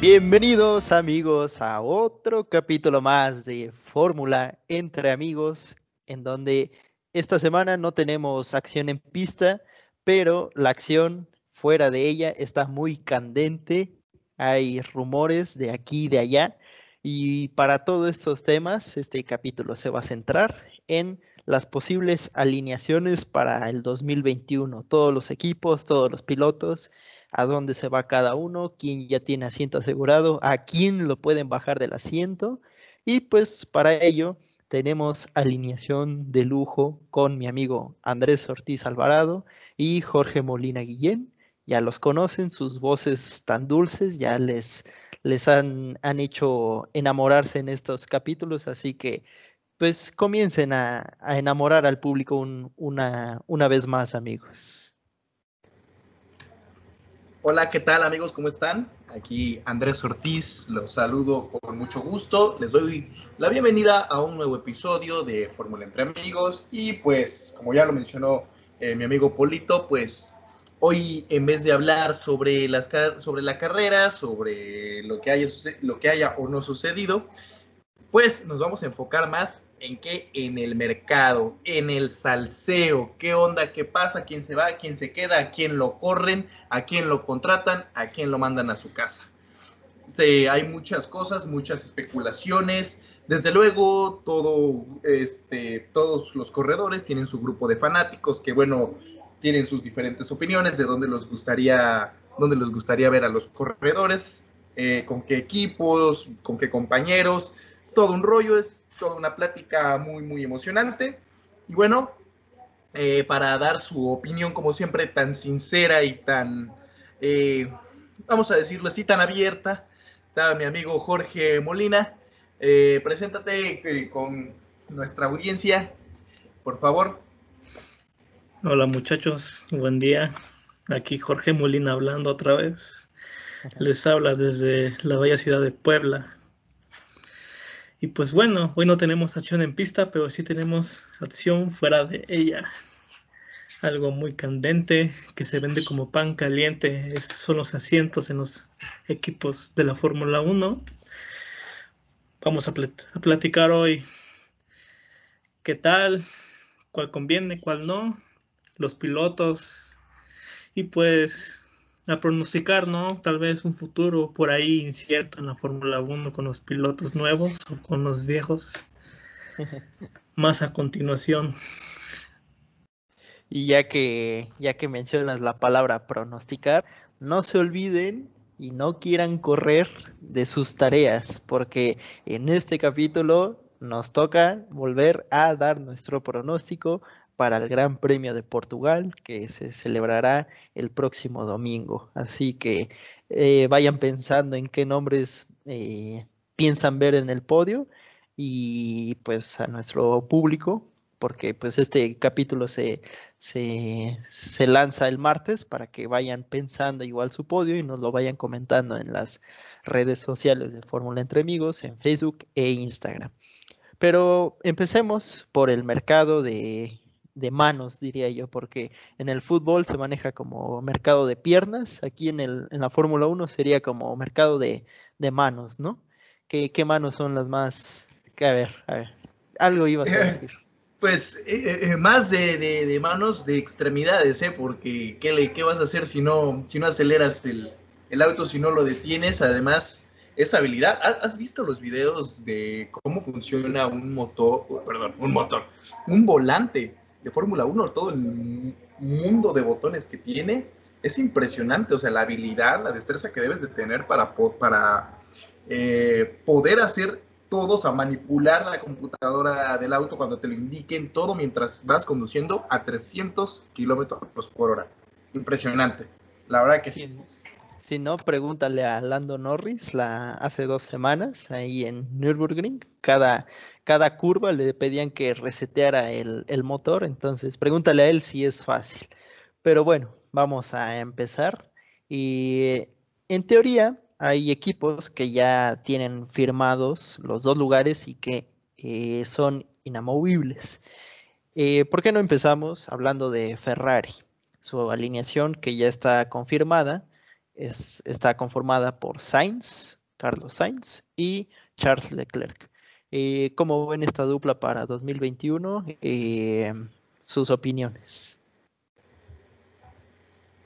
Bienvenidos amigos a otro capítulo más de Fórmula entre amigos, en donde esta semana no tenemos acción en pista, pero la acción fuera de ella está muy candente. Hay rumores de aquí y de allá. Y para todos estos temas, este capítulo se va a centrar en las posibles alineaciones para el 2021. Todos los equipos, todos los pilotos, a dónde se va cada uno, quién ya tiene asiento asegurado, a quién lo pueden bajar del asiento. Y pues para ello tenemos alineación de lujo con mi amigo Andrés Ortiz Alvarado y Jorge Molina Guillén. Ya los conocen, sus voces tan dulces ya les, les han, han hecho enamorarse en estos capítulos, así que pues comiencen a, enamorar al público una, una vez más, amigos. Hola, ¿qué tal amigos? ¿Cómo están? Aquí Andrés Ortiz, los saludo con mucho gusto. Les doy la bienvenida a un nuevo episodio de Fórmula entre Amigos. Y pues, como ya lo mencionó eh, mi amigo Polito, pues hoy en vez de hablar sobre, las, sobre la carrera, sobre lo que, haya, lo que haya o no sucedido, pues nos vamos a enfocar más en qué, en el mercado, en el salseo, qué onda, qué pasa, quién se va, quién se queda, a quién lo corren, a quién lo contratan, a quién lo mandan a su casa. Este, hay muchas cosas, muchas especulaciones. Desde luego, todo, este, todos los corredores tienen su grupo de fanáticos que, bueno, tienen sus diferentes opiniones de dónde les gustaría, dónde les gustaría ver a los corredores, eh, con qué equipos, con qué compañeros. Es todo un rollo, es toda una plática muy, muy emocionante. Y bueno, eh, para dar su opinión, como siempre, tan sincera y tan, eh, vamos a decirlo así, tan abierta, está mi amigo Jorge Molina. Eh, preséntate con nuestra audiencia, por favor. Hola muchachos, buen día. Aquí Jorge Molina hablando otra vez. Les habla desde la bella ciudad de Puebla, y pues bueno, hoy no tenemos acción en pista, pero sí tenemos acción fuera de ella. Algo muy candente que se vende como pan caliente son los asientos en los equipos de la Fórmula 1. Vamos a, a platicar hoy qué tal, cuál conviene, cuál no, los pilotos y pues a pronosticar, ¿no? Tal vez un futuro por ahí incierto en la Fórmula 1 con los pilotos nuevos o con los viejos. Más a continuación. Y ya que, ya que mencionas la palabra pronosticar, no se olviden y no quieran correr de sus tareas, porque en este capítulo nos toca volver a dar nuestro pronóstico para el Gran Premio de Portugal que se celebrará el próximo domingo. Así que eh, vayan pensando en qué nombres eh, piensan ver en el podio y pues a nuestro público, porque pues este capítulo se, se, se lanza el martes para que vayan pensando igual su podio y nos lo vayan comentando en las redes sociales de Fórmula Entre Amigos, en Facebook e Instagram. Pero empecemos por el mercado de de manos, diría yo, porque en el fútbol se maneja como mercado de piernas, aquí en, el, en la Fórmula 1 sería como mercado de, manos, ¿no? ¿Qué, ¿Qué, manos son las más... Que, a ver, a ver, algo ibas a decir. Pues eh, eh, más de, de, manos de extremidades, ¿eh? Porque ¿qué, le, qué vas a hacer si no, si no aceleras el, el auto, si no lo detienes? Además, esa habilidad. ¿Has visto los videos de cómo funciona un motor, perdón, un motor, un volante de Fórmula 1, todo el mundo de botones que tiene, es impresionante, o sea, la habilidad, la destreza que debes de tener para, para eh, poder hacer todo, o sea, manipular la computadora del auto cuando te lo indiquen, todo mientras vas conduciendo a 300 kilómetros por hora. Impresionante, la verdad que sí. Si no, pregúntale a Lando Norris hace dos semanas ahí en Nürburgring. Cada, cada curva le pedían que reseteara el, el motor, entonces pregúntale a él si es fácil. Pero bueno, vamos a empezar. Y en teoría hay equipos que ya tienen firmados los dos lugares y que eh, son inamovibles. Eh, ¿Por qué no empezamos hablando de Ferrari? Su alineación que ya está confirmada es, está conformada por Sainz, Carlos Sainz y Charles Leclerc. Eh, ¿Cómo ven esta dupla para 2021? Eh, sus opiniones.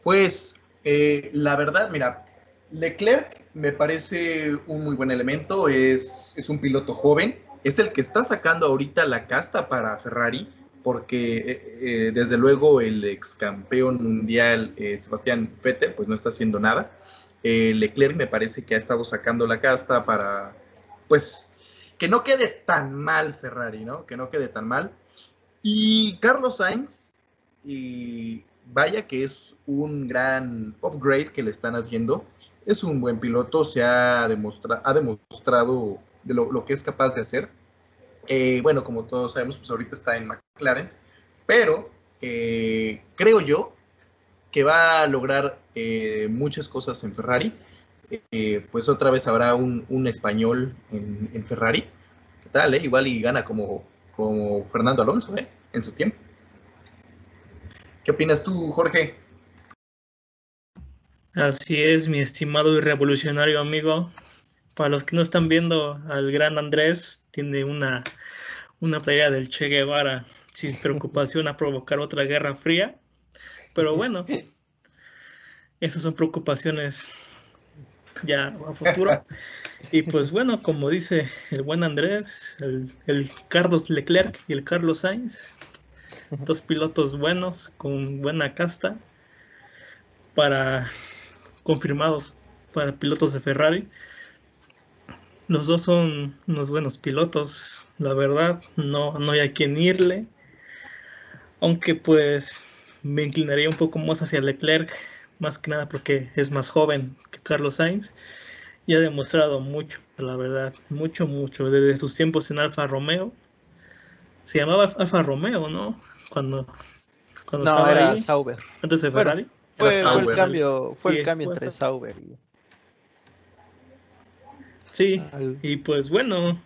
Pues eh, la verdad, mira, Leclerc me parece un muy buen elemento, es, es un piloto joven, es el que está sacando ahorita la casta para Ferrari, porque desde luego el ex campeón mundial Sebastián Vettel pues no está haciendo nada. Leclerc me parece que ha estado sacando la casta para pues que no quede tan mal Ferrari, ¿no? Que no quede tan mal. Y Carlos Sainz, y vaya que es un gran upgrade que le están haciendo. Es un buen piloto, se ha, demostra ha demostrado de lo, que es capaz de hacer. Eh, bueno, como todos sabemos, pues ahorita está en McLaren, pero eh, creo yo que va a lograr eh, muchas cosas en Ferrari pues otra vez habrá un, español en, Ferrari. ¿Qué tal? Igual y gana como, como Fernando Alonso en su tiempo. ¿Qué opinas tú, Jorge? Así es, mi estimado y revolucionario amigo. Para los que no están viendo, al gran Andrés tiene una, una playera del Che Guevara sin preocupación a provocar otra guerra fría. Pero bueno, esas son preocupaciones ya a futuro. Y pues bueno, como dice el buen Andrés, el, Carlos Leclerc y el Carlos Sainz, dos pilotos buenos con buena casta para confirmados para pilotos de Ferrari. Los dos son unos buenos pilotos, la verdad, no, no hay a quien irle. Aunque pues me inclinaría un poco más hacia Leclerc más que nada porque es más joven que Carlos Sainz y ha demostrado mucho, la verdad, mucho, mucho, desde sus tiempos en Alfa Romeo. Se llamaba Alfa Romeo, ¿no? Cuando, cuando no, era Sauber. Antes de Ferrari. fue, el cambio, fue el cambio entre Sauber y... Sí, y pues bueno,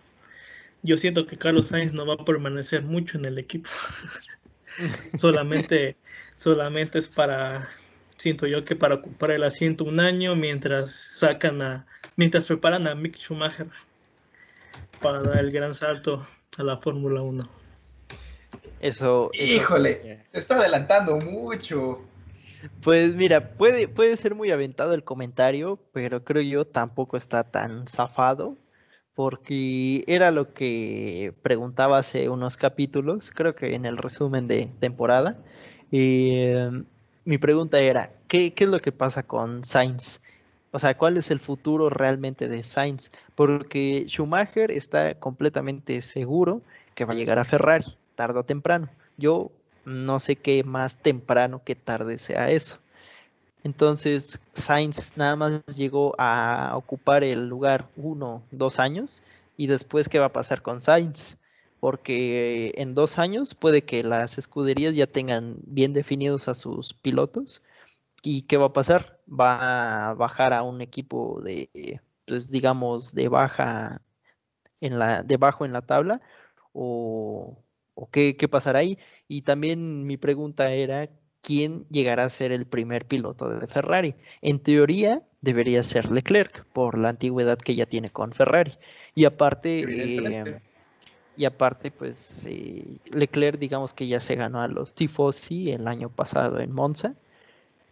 yo siento que Carlos Sainz no va a permanecer mucho en el equipo. solamente, solamente es para siento yo que para ocupar el asiento un año mientras sacan a, mientras preparan a Mick Schumacher para dar el gran salto a la Fórmula 1. Eso, Híjole, se está adelantando mucho. Pues mira, puede, puede ser muy aventado el comentario, pero creo yo tampoco está tan zafado, porque era lo que preguntaba hace unos capítulos, creo que en el resumen de temporada. Eh, mi pregunta era, ¿qué, es lo que pasa con Sainz? O sea, ¿cuál es el futuro realmente de Sainz? Porque Schumacher está completamente seguro que va a llegar a Ferrari, tarde o temprano. Yo no sé qué más temprano que tarde sea eso. Entonces, Sainz nada más llegó a ocupar el lugar uno, dos años. Y después, ¿qué va a pasar con Sainz? porque en dos años puede que las escuderías ya tengan bien definidos a sus pilotos. ¿Y qué va a pasar? Va a bajar a un equipo de, pues digamos, de baja en la, de bajo en la tabla, o, qué, qué pasará ahí. Y también mi pregunta era, ¿quién llegará a ser el primer piloto de Ferrari? En teoría debería ser Leclerc, por la antigüedad que ya tiene con Ferrari. Y aparte, y aparte, pues eh, Leclerc, digamos que ya se ganó a los Tifosi el año pasado en Monza,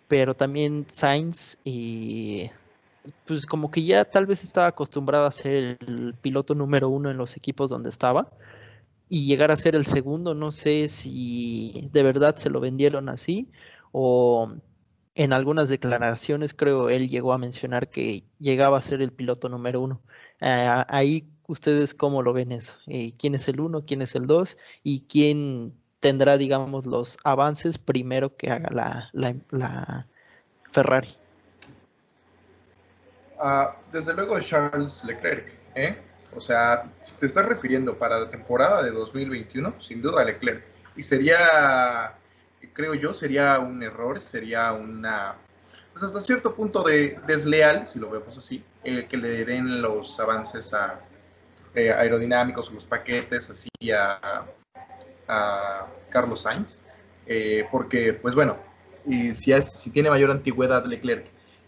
pero también Sainz, y pues como que ya tal vez estaba acostumbrado a ser el piloto número uno en los equipos donde estaba y llegar a ser el segundo, no sé si de verdad se lo vendieron así o en algunas declaraciones creo él llegó a mencionar que llegaba a ser el piloto número uno. Eh, ahí ¿Ustedes cómo lo ven eso? Eh, ¿Quién es el uno? ¿Quién es el dos? ¿Y quién tendrá, digamos, los avances primero que haga la, Ferrari? Ah, desde luego Charles Leclerc, ¿eh? O sea, si te estás refiriendo para la temporada de 2021, sin duda Leclerc. Y sería, creo yo, sería un error, sería una, pues hasta cierto punto de desleal, si lo vemos así, el que le den los avances a, eh, aerodinámicos los paquetes así a, Carlos Sainz, eh, porque pues bueno, y si, es, si tiene mayor antigüedad Leclerc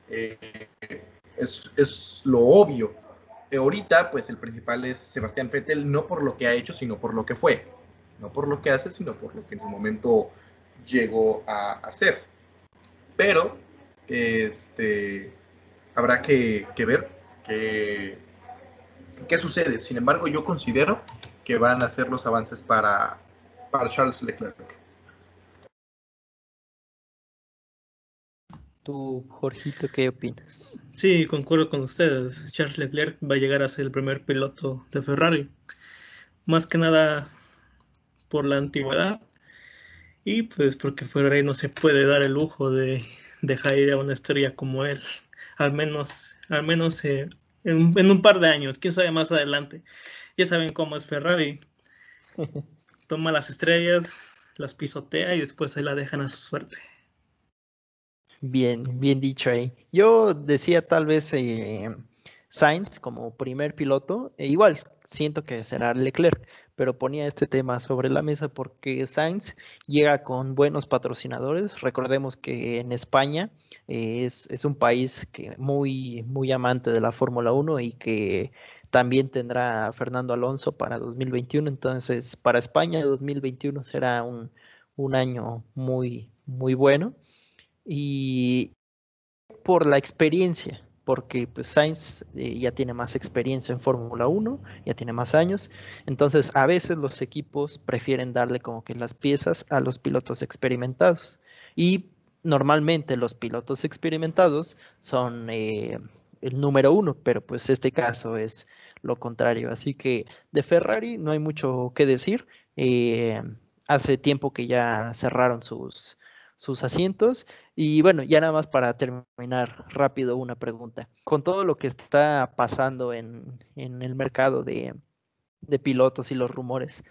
eh, es, lo obvio. Ahorita, pues el principal es Sebastián Vettel, no por lo que ha hecho, sino por lo que fue. No por lo que hace, sino por lo que en su momento llegó a hacer. Pero este, habrá que, ver qué, qué sucede. Sin embargo, yo considero que van a ser los avances para, para Charles Leclerc. ¿Tú, Jorgito, qué opinas? Sí, concuerdo con ustedes. Charles Leclerc va a llegar a ser el primer piloto de Ferrari. Más que nada por la antigüedad y pues porque Ferrari no se puede dar el lujo de dejar ir a una estrella como él. Al menos, al menos eh, en, en, un par de años, quién sabe más adelante. Ya saben cómo es Ferrari. Toma las estrellas, las pisotea y después se la dejan a su suerte. Bien, bien dicho ahí. Yo decía tal vez eh, Sainz como primer piloto, e igual siento que será Leclerc, pero ponía este tema sobre la mesa porque Sainz llega con buenos patrocinadores. Recordemos que en España eh, es, es, un país que muy, muy amante de la Fórmula 1 y que también tendrá Fernando Alonso para 2021. Entonces, para España 2021 será un, un año muy, muy bueno y por la experiencia, porque pues Sainz eh, ya tiene más experiencia en Fórmula 1, ya tiene más años, entonces a veces los equipos prefieren darle como que las piezas a los pilotos experimentados. Y normalmente los pilotos experimentados son eh, el número uno, pero pues este caso es lo contrario, así que de Ferrari no hay mucho que decir, eh, hace tiempo que ya cerraron sus sus asientos. Y bueno, ya nada más para terminar rápido una pregunta. Con todo lo que está pasando en, el mercado de, pilotos y los rumores,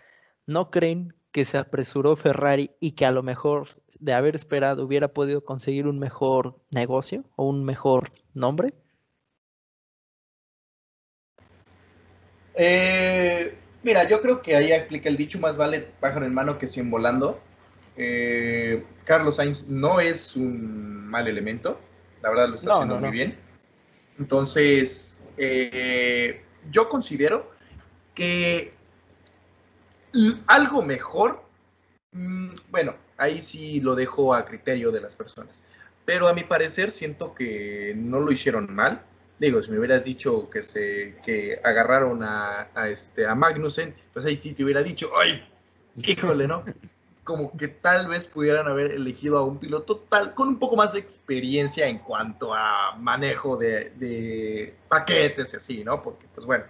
¿no creen que se apresuró Ferrari y que a lo mejor de haber esperado hubiera podido conseguir un mejor negocio o un mejor nombre? Eh, mira, yo creo que ahí explica el dicho, más vale pájaro en mano que cien volando. Eh, Carlos Sainz no es un mal elemento, la verdad lo está haciendo muy bien. Entonces, eh, yo considero que algo mejor, mm, bueno, ahí sí lo dejo a criterio de las personas, pero a mi parecer siento que no lo hicieron mal. Digo, si me hubieras dicho que se que agarraron a, a este a Magnussen, pues ahí sí te hubiera dicho, ay, híjole, ¿no? como que tal vez pudieran haber elegido a un piloto tal con un poco más de experiencia en cuanto a manejo de, paquetes y así, ¿no? Porque, pues bueno.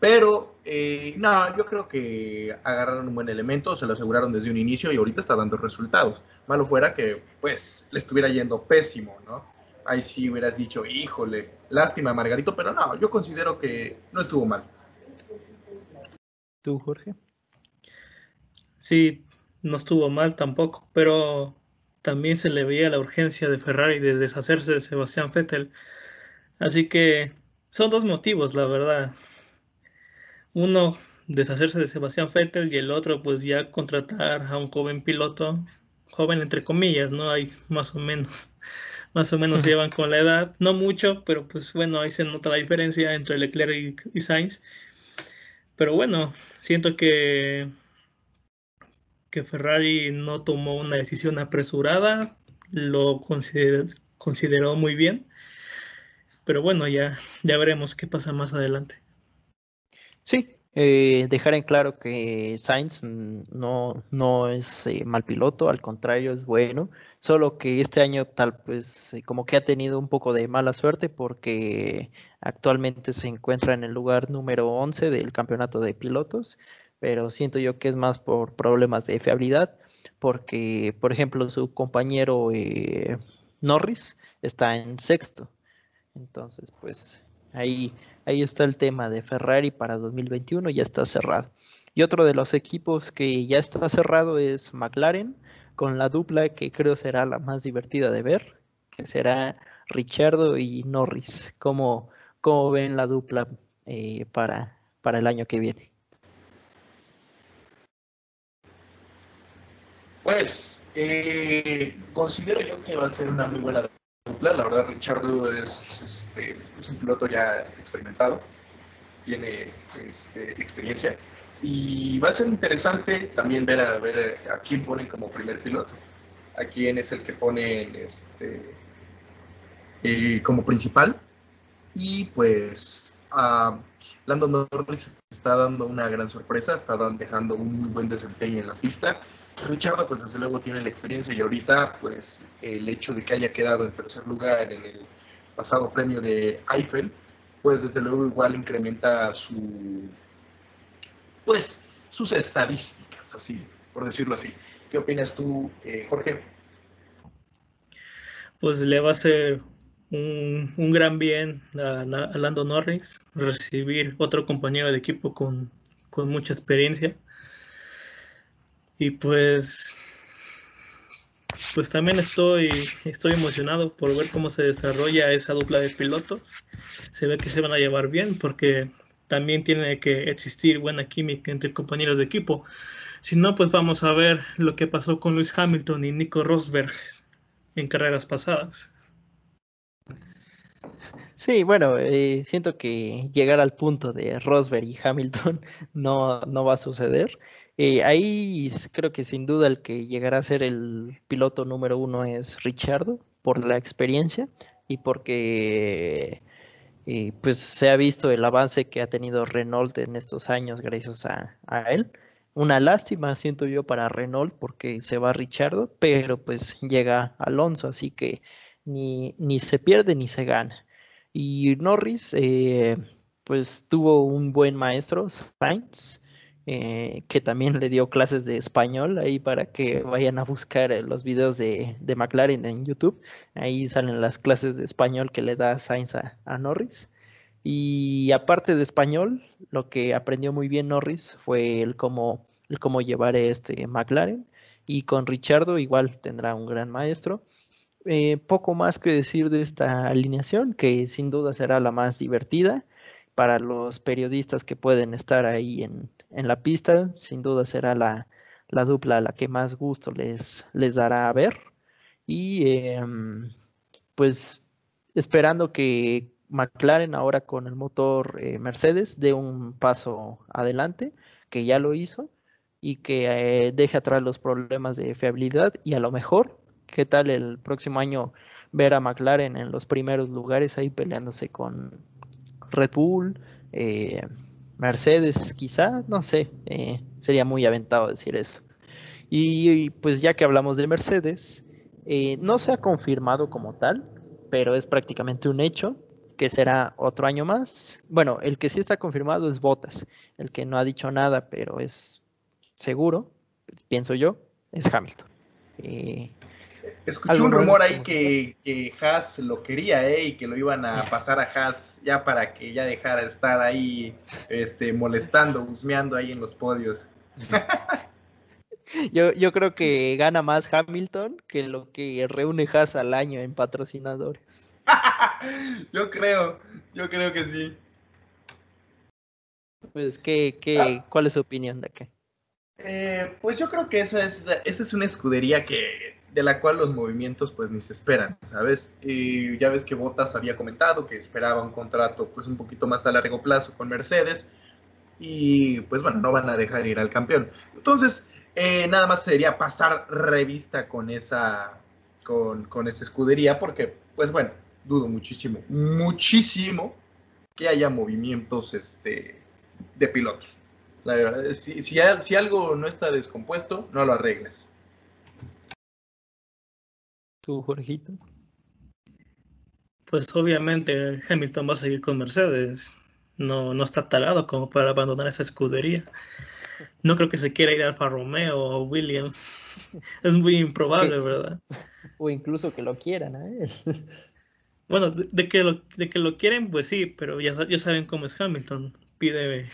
Pero, eh, no, yo creo que agarraron un buen elemento, se lo aseguraron desde un inicio y ahorita está dando resultados. Malo fuera que, pues, le estuviera yendo pésimo, ¿no? Ahí sí hubieras dicho, híjole, lástima, Margarito, pero no, yo considero que no estuvo mal. ¿Tú, Jorge? Sí, no estuvo mal tampoco, pero también se le veía la urgencia de Ferrari de deshacerse de Sebastián Vettel. Así que son dos motivos, la verdad. Uno, deshacerse de Sebastián Vettel y el otro, pues ya contratar a un joven piloto, joven entre comillas, ¿no? Hay más o menos, más o menos llevan con la edad, no mucho, pero pues bueno, ahí se nota la diferencia entre Leclerc y Sainz. Pero bueno, siento que que Ferrari no tomó una decisión apresurada, lo consideró, muy bien, pero bueno, ya, ya veremos qué pasa más adelante. Sí, eh, dejar en claro que Sainz no, no es eh, mal piloto, al contrario es bueno, solo que este año tal pues como que ha tenido un poco de mala suerte porque actualmente se encuentra en el lugar número 11 del campeonato de pilotos pero siento yo que es más por problemas de fiabilidad, porque, por ejemplo, su compañero eh, Norris está en sexto. Entonces, pues ahí, ahí está el tema de Ferrari para 2021, ya está cerrado. Y otro de los equipos que ya está cerrado es McLaren, con la dupla que creo será la más divertida de ver, que será Richardo y Norris. ¿Cómo, cómo ven la dupla eh, para, para el año que viene? Pues eh, considero yo que va a ser una muy buena dupla. La verdad, Richardo es, este, es un piloto ya experimentado, tiene este, experiencia. Y va a ser interesante también ver a, ver a quién ponen como primer piloto, a quién es el que ponen este, eh, como principal. Y pues a Lando Norris está dando una gran sorpresa, está dejando un muy buen desempeño en la pista. Richard, pues desde luego tiene la experiencia y ahorita, pues el hecho de que haya quedado en tercer lugar en el pasado premio de Eiffel, pues desde luego igual incrementa su, pues sus estadísticas, así, por decirlo así. ¿Qué opinas tú, eh, Jorge? Pues le va a ser un, un gran bien a, a, Lando Norris recibir otro compañero de equipo con, con mucha experiencia. Y pues pues también estoy, estoy emocionado por ver cómo se desarrolla esa dupla de pilotos. Se ve que se van a llevar bien porque también tiene que existir buena química entre compañeros de equipo. Si no, pues vamos a ver lo que pasó con Luis Hamilton y Nico Rosberg en carreras pasadas. Sí, bueno, eh, siento que llegar al punto de Rosberg y Hamilton no, no va a suceder. Eh, ahí creo que sin duda el que llegará a ser el piloto número uno es Richardo, por la experiencia y porque eh, pues se ha visto el avance que ha tenido Renault en estos años gracias a, él. Una lástima, siento yo, para Renault porque se va Richardo, pero pues llega Alonso, así que ni, ni se pierde ni se gana. Y Norris, eh, pues tuvo un buen maestro, Sainz, eh, que también le dio clases de español ahí para que vayan a buscar eh, los videos de, de, McLaren en YouTube. Ahí salen las clases de español que le da Sainz a, Norris. Y aparte de español, lo que aprendió muy bien Norris fue el cómo, el cómo llevar este McLaren. Y con Richardo igual tendrá un gran maestro. Eh, poco más que decir de esta alineación, que sin duda será la más divertida para los periodistas que pueden estar ahí en, en la pista, sin duda será la, la, dupla la que más gusto les, les dará a ver. Y eh, pues esperando que McLaren ahora con el motor eh, Mercedes dé un paso adelante, que ya lo hizo, y que eh, deje atrás los problemas de fiabilidad y a lo mejor, ¿qué tal el próximo año ver a McLaren en los primeros lugares ahí peleándose con Red Bull? Mercedes, quizá, no sé, eh, sería muy aventado decir eso. Y, pues ya que hablamos de Mercedes, eh, no se ha confirmado como tal, pero es prácticamente un hecho que será otro año más. Bueno, el que sí está confirmado es Bottas, el que no ha dicho nada, pero es seguro, pienso yo, es Hamilton. Eh, Escuché un rumor ahí que, que Haas lo quería, ¿eh? Y que lo iban a pasar a Haas ya para que ya dejara de estar ahí este, molestando, husmeando ahí en los podios. yo, yo creo que gana más Hamilton que lo que reúne Haas al año en patrocinadores. yo creo, yo creo que sí. Pues, ¿qué, qué, ¿cuál es su opinión de qué? Eh, pues yo creo que esa es, esa es una escudería que de la cual los movimientos pues ni se esperan, ¿sabes? Y ya ves que Bottas había comentado que esperaba un contrato pues un poquito más a largo plazo con Mercedes y pues bueno, no van a dejar ir al campeón. Entonces, eh, nada más sería pasar revista con esa, con, con esa escudería porque pues bueno, dudo muchísimo, muchísimo que haya movimientos este, de pilotos. Si, si, si algo no está descompuesto, no lo arregles. ¿Tú, Jorgito? Pues obviamente Hamilton va a seguir con Mercedes. No, no está talado como para abandonar esa escudería. No creo que se quiera ir a Alfa Romeo o Williams. Es muy improbable, ¿verdad? O incluso que lo quieran a él. Bueno, de, que, lo, de que lo quieren, pues sí, pero ya, ya saben cómo es Hamilton. Pide,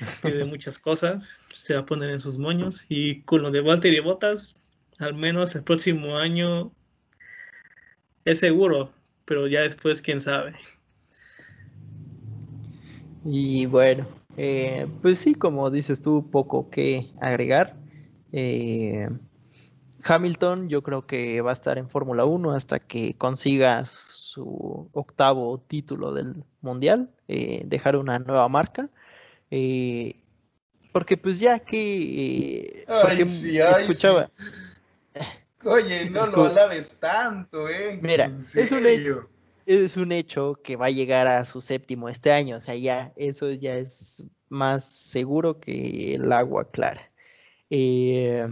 pide muchas cosas, se va a poner en sus moños. Y con lo de Walter y Bottas, al menos el próximo año es seguro, pero ya después quién sabe. Y bueno, eh, pues sí, como dices tú, poco que agregar. Eh, Hamilton yo creo que va a estar en Fórmula 1 hasta que consiga su octavo título del mundial, eh, dejar una nueva marca. Eh, porque pues ya que... porque escuchaba... Oye, no lo alabes tanto, ¿eh? Mira, es un hecho es un hecho que va a llegar a su séptimo este año, o sea, ya eso ya es más seguro que el agua clara. Eh,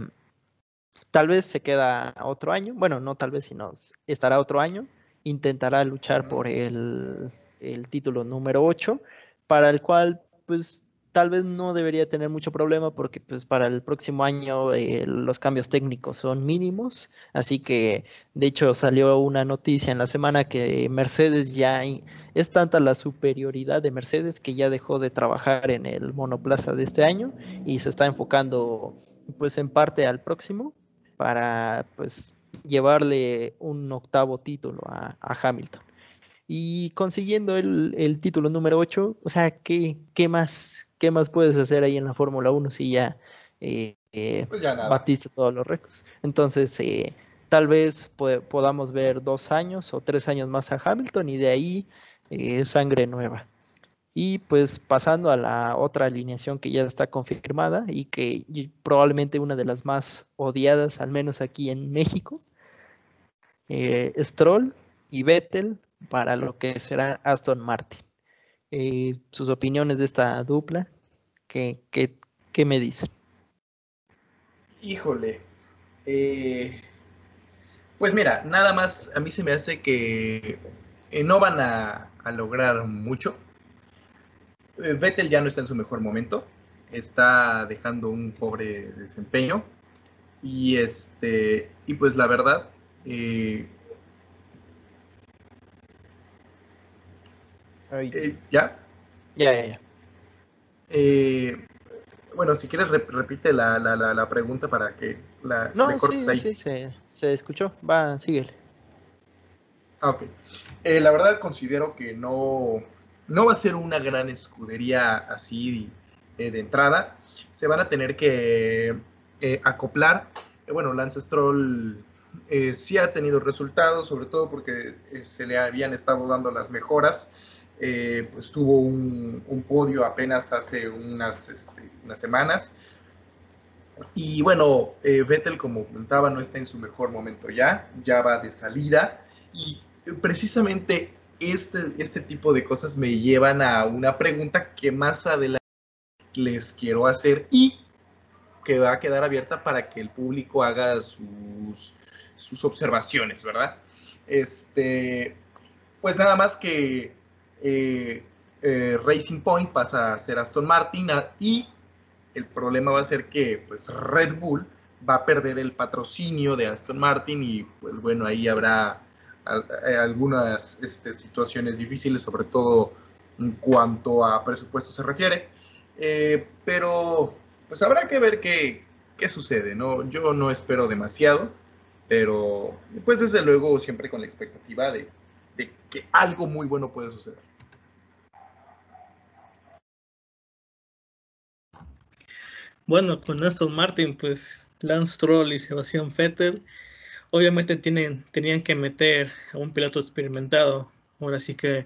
tal vez se queda otro año, bueno, no tal vez, sino estará otro año, intentará luchar por el, el título número 8, para el cual pues tal vez no debería tener mucho problema porque pues para el próximo año eh, los cambios técnicos son mínimos, así que de hecho salió una noticia en la semana que Mercedes ya es tanta la superioridad de Mercedes que ya dejó de trabajar en el monoplaza de este año y se está enfocando pues en parte al próximo para pues llevarle un octavo título a, Hamilton. Y consiguiendo el, el, título número 8, o sea, ¿qué, qué más ¿qué más puedes hacer ahí en la Fórmula 1 si ya, eh, eh, pues batiste todos los récords? Entonces, eh, tal vez podamos ver dos años o tres años más a Hamilton y de ahí sangre nueva. Y pues pasando a la otra alineación que ya está confirmada y que probablemente una de las más odiadas, al menos aquí en México, Stroll y Vettel para lo que será Aston Martin. Eh, sus opiniones de esta dupla. ¿Qué, qué, me dicen? Híjole. Eh, pues mira, nada más a mí se me hace que eh, no van a, lograr mucho. Vettel ya no está en su mejor momento. Está dejando un pobre desempeño. Y este. Y pues la verdad. Eh, ¿Ya? Ya, ya, ya. Eh, bueno, si quieres, repite la, la, la, pregunta para que la no, sí, sí, se, se, escuchó. Va, síguele. Ah, ok. Eh, la verdad considero que no, no va a ser una gran escudería así de entrada. Se van a tener que acoplar. bueno, Lance Stroll sí ha tenido resultados, sobre todo porque se le habían estado dando las mejoras eh, pues tuvo un, podio apenas hace unas, este, unas semanas. Y bueno, eh, Vettel, como comentaba, no está en su mejor momento ya, ya va de salida. Y precisamente este, este tipo de cosas me llevan a una pregunta que más adelante les quiero hacer y que va a quedar abierta para que el público haga sus, sus observaciones, ¿verdad? Este, pues nada más que eh, eh, Racing Point pasa a ser Aston Martin y el problema va a ser que pues Red Bull va a perder el patrocinio de Aston Martin y pues bueno, ahí habrá eh, algunas este, situaciones difíciles, sobre todo en cuanto a presupuesto se refiere. pero pues habrá que ver qué, qué, sucede, ¿no? Yo no espero demasiado, pero pues desde luego siempre con la expectativa de, de que algo muy bueno puede suceder. Bueno, con Aston Martin, pues Lance Stroll y Sebastián Vettel, obviamente tienen, tenían que meter a un piloto experimentado, ahora sí que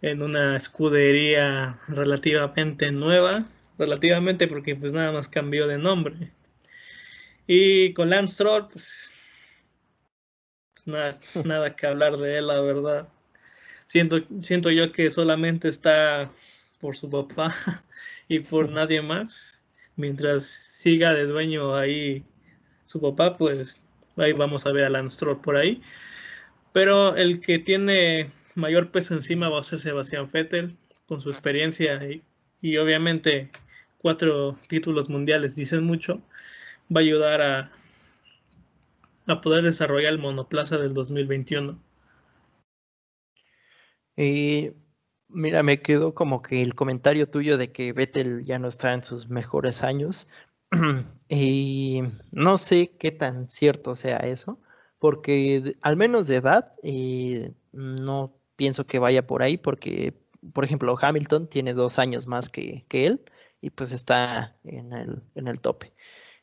en una escudería relativamente nueva, relativamente porque pues nada más cambió de nombre. Y con Lance Stroll, pues, pues nada, nada que hablar de él, la verdad. Siento, siento yo que solamente está por su papá y por nadie más mientras siga de dueño ahí su papá, pues ahí vamos a ver a Lance Stroll por ahí. Pero el que tiene mayor peso encima va a ser Sebastián Vettel, con su experiencia y, obviamente cuatro títulos mundiales dicen mucho, va a ayudar a, a poder desarrollar el monoplaza del 2021. Y Mira, me quedó como que el comentario tuyo de que Vettel ya no está en sus mejores años. y no sé qué tan cierto sea eso, porque al menos de edad eh, no pienso que vaya por ahí, porque, por ejemplo, Hamilton tiene dos años más que, él y pues está en el, en el tope.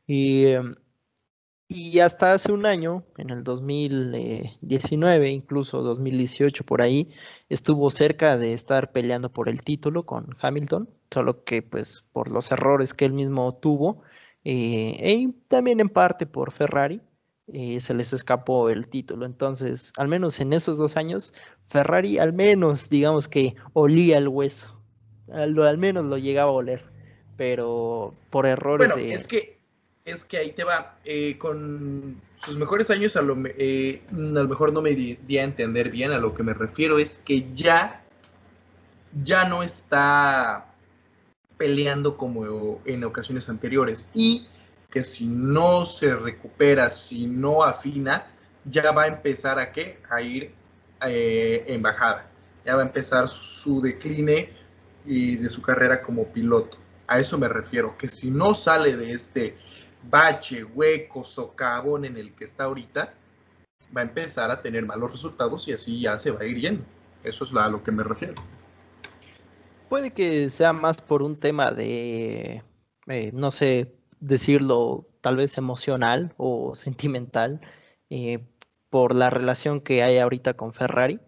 Y, Y hasta hace un año, en el 2019, incluso 2018 por ahí, estuvo cerca de estar peleando por el título con Hamilton, solo que pues por los errores que él mismo tuvo, eh, y también en parte por Ferrari, eh, se les escapó el título. Entonces, al menos en esos dos años, Ferrari al menos, digamos que olía el hueso, al, al menos lo llegaba a oler, pero por errores bueno, es que es que ahí te va. Eh, con sus mejores años, a lo, eh, mejor no me di, a entender bien. A lo que me refiero es que ya, ya no está peleando como en ocasiones anteriores. Y que si no se recupera, si no afina, ya va a empezar a qué? A ir eh, en bajada. Ya va a empezar su decline y de su carrera como piloto. A eso me refiero, que si no sale de este bache, hueco, socavón en el que está ahorita, va a empezar a tener malos resultados y así ya se va a ir yendo. Eso es a lo que me refiero. Puede que sea más por un tema de, eh, no sé, decirlo tal vez emocional o sentimental, eh, por la relación que hay ahorita con Ferrari.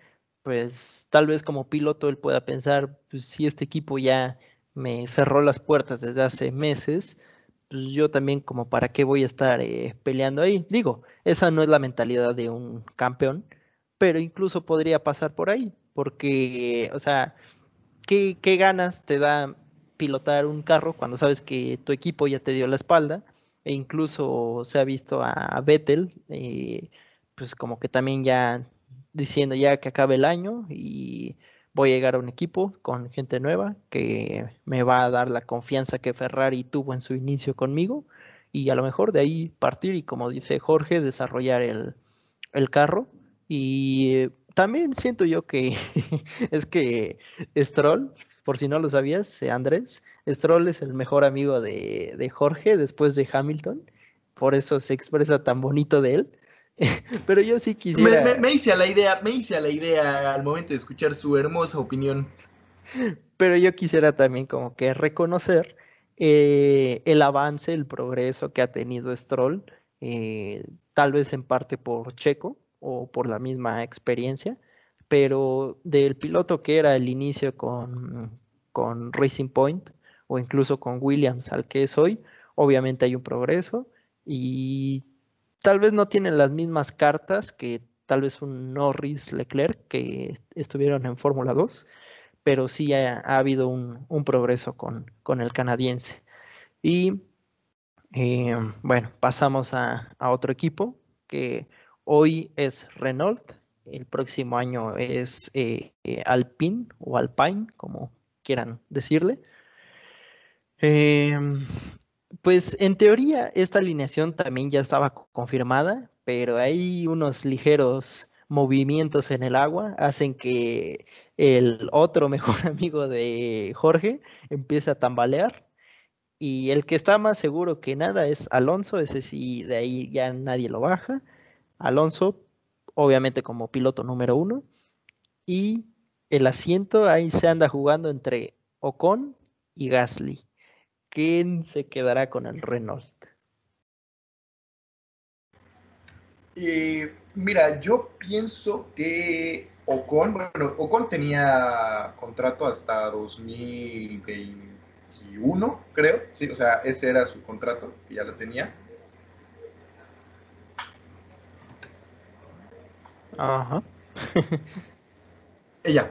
Pues tal vez como piloto él pueda pensar, pues si este equipo ya me cerró las puertas desde hace meses, pues yo también como para qué voy a estar eh, peleando ahí. Digo, esa no es la mentalidad de un campeón, pero incluso podría pasar por ahí, porque, o sea, ¿qué, ganas te da pilotar un carro cuando sabes que tu equipo ya te dio la espalda? E incluso se ha visto a Vettel, eh, pues como que también ya diciendo ya que acabe el año y voy a llegar a un equipo con gente nueva que me va a dar la confianza que Ferrari tuvo en su inicio conmigo y a lo mejor de ahí partir y como dice Jorge, desarrollar el, carro. Y también siento yo que es que Stroll, por si no lo sabías, eh, Andrés, Stroll es el mejor amigo de, de Jorge después de Hamilton, por eso se expresa tan bonito de él. Pero yo sí quisiera. Me, hice a la idea, me hice a la idea al momento de escuchar su hermosa opinión. Pero yo quisiera también como que reconocer eh, el avance, el progreso que ha tenido Stroll, eh, tal vez en parte por Checo o por la misma experiencia, pero del piloto que era el inicio con, con Racing Point o incluso con Williams al que es hoy, obviamente hay un progreso y tal vez no tienen las mismas cartas que tal vez un Norris Leclerc que estuvieron en Fórmula 2, pero sí ha, habido un, progreso con, el canadiense. Y eh, bueno, pasamos a, otro equipo que hoy es Renault, el próximo año es eh, eh, Alpine o Alpine, como quieran decirle. Pues en teoría esta alineación también ya estaba confirmada, pero hay unos ligeros movimientos en el agua hacen que el otro mejor amigo de Jorge empiece a tambalear y el que está más seguro que nada es Alonso, ese sí, de ahí ya nadie lo baja. Alonso, obviamente como piloto número uno, y el asiento ahí se anda jugando entre Ocon y Gasly. ¿Quién se quedará con el Renault? Eh, mira, yo pienso que Ocon, bueno, Ocon tenía contrato hasta 2021, creo, sí, o sea, ese era su contrato, que ya lo tenía. Ajá. Ella.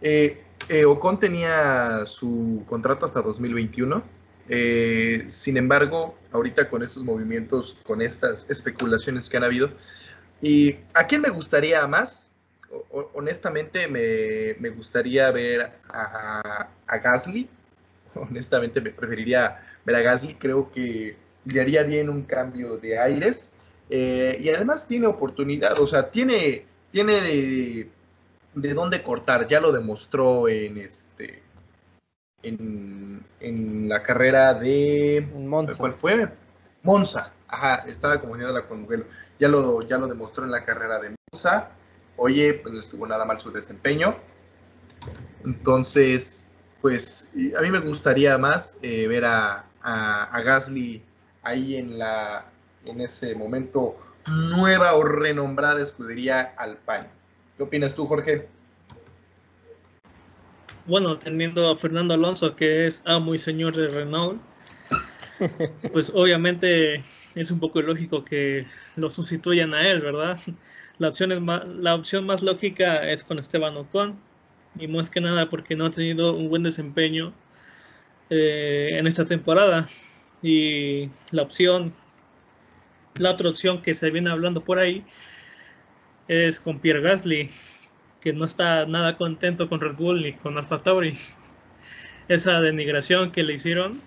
Eh, eh, Ocon tenía su contrato hasta 2021 eh, sin embargo, ahorita con estos movimientos, con estas especulaciones que han habido, ¿y a quién me gustaría más? honestamente, me, gustaría ver a, Gasly. Honestamente, me preferiría ver a Gasly. Creo que le haría bien un cambio de aires. Eh, y además tiene oportunidad, o sea, tiene, tiene de, de dónde cortar. Ya lo demostró en este en, la carrera de... Monza. ¿Cuál fue? Monza. Ajá, estaba la con Mugello. Ya lo, ya lo demostró en la carrera de Monza. Oye, pues no estuvo nada mal su desempeño. Entonces, pues a mí me gustaría más eh, ver a, a, Gasly ahí en la, en ese momento nueva o renombrada escudería Alpine. ¿Qué opinas tú, Jorge? Bueno, teniendo a Fernando Alonso, que es amo y señor de Renault, pues obviamente es un poco ilógico que lo sustituyan a él, ¿verdad? La opción, es más, la opción más lógica es con Esteban Ocon, y más que nada porque no ha tenido un buen desempeño eh, en esta temporada. Y la opción, la otra opción que se viene hablando por ahí es con Pierre Gasly, que no está nada contento con Red Bull ni con Alfa Tauri. Esa denigración que le hicieron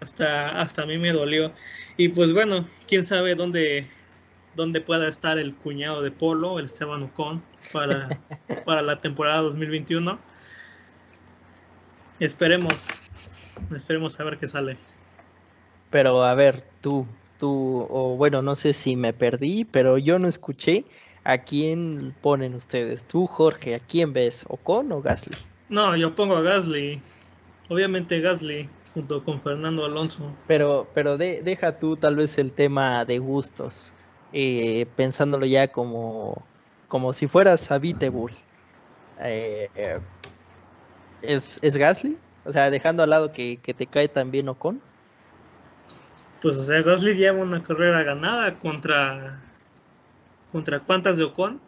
hasta, hasta a mí me dolió. Y pues bueno, quién sabe dónde, dónde pueda estar el cuñado de Polo, el Esteban Ocon, para, para la temporada 2021. Esperemos, esperemos a ver qué sale. Pero a ver, tú, tú, o bueno, no sé si me perdí, pero yo no escuché a quién ponen ustedes. Tú, Jorge, ¿a quién ves? ¿Ocon o Gasly? No, yo pongo a Gasly. Obviamente Gasly junto con Fernando Alonso. Pero, pero deja tú tal vez el tema de gustos, eh, pensándolo ya como, como si fueras a Eh, ¿es, ¿Es Gasly? O sea, dejando al lado que, que te cae también Ocon. Pues, o sea, Gasly lleva una carrera ganada contra. ¿Contra cuántas de Ocon?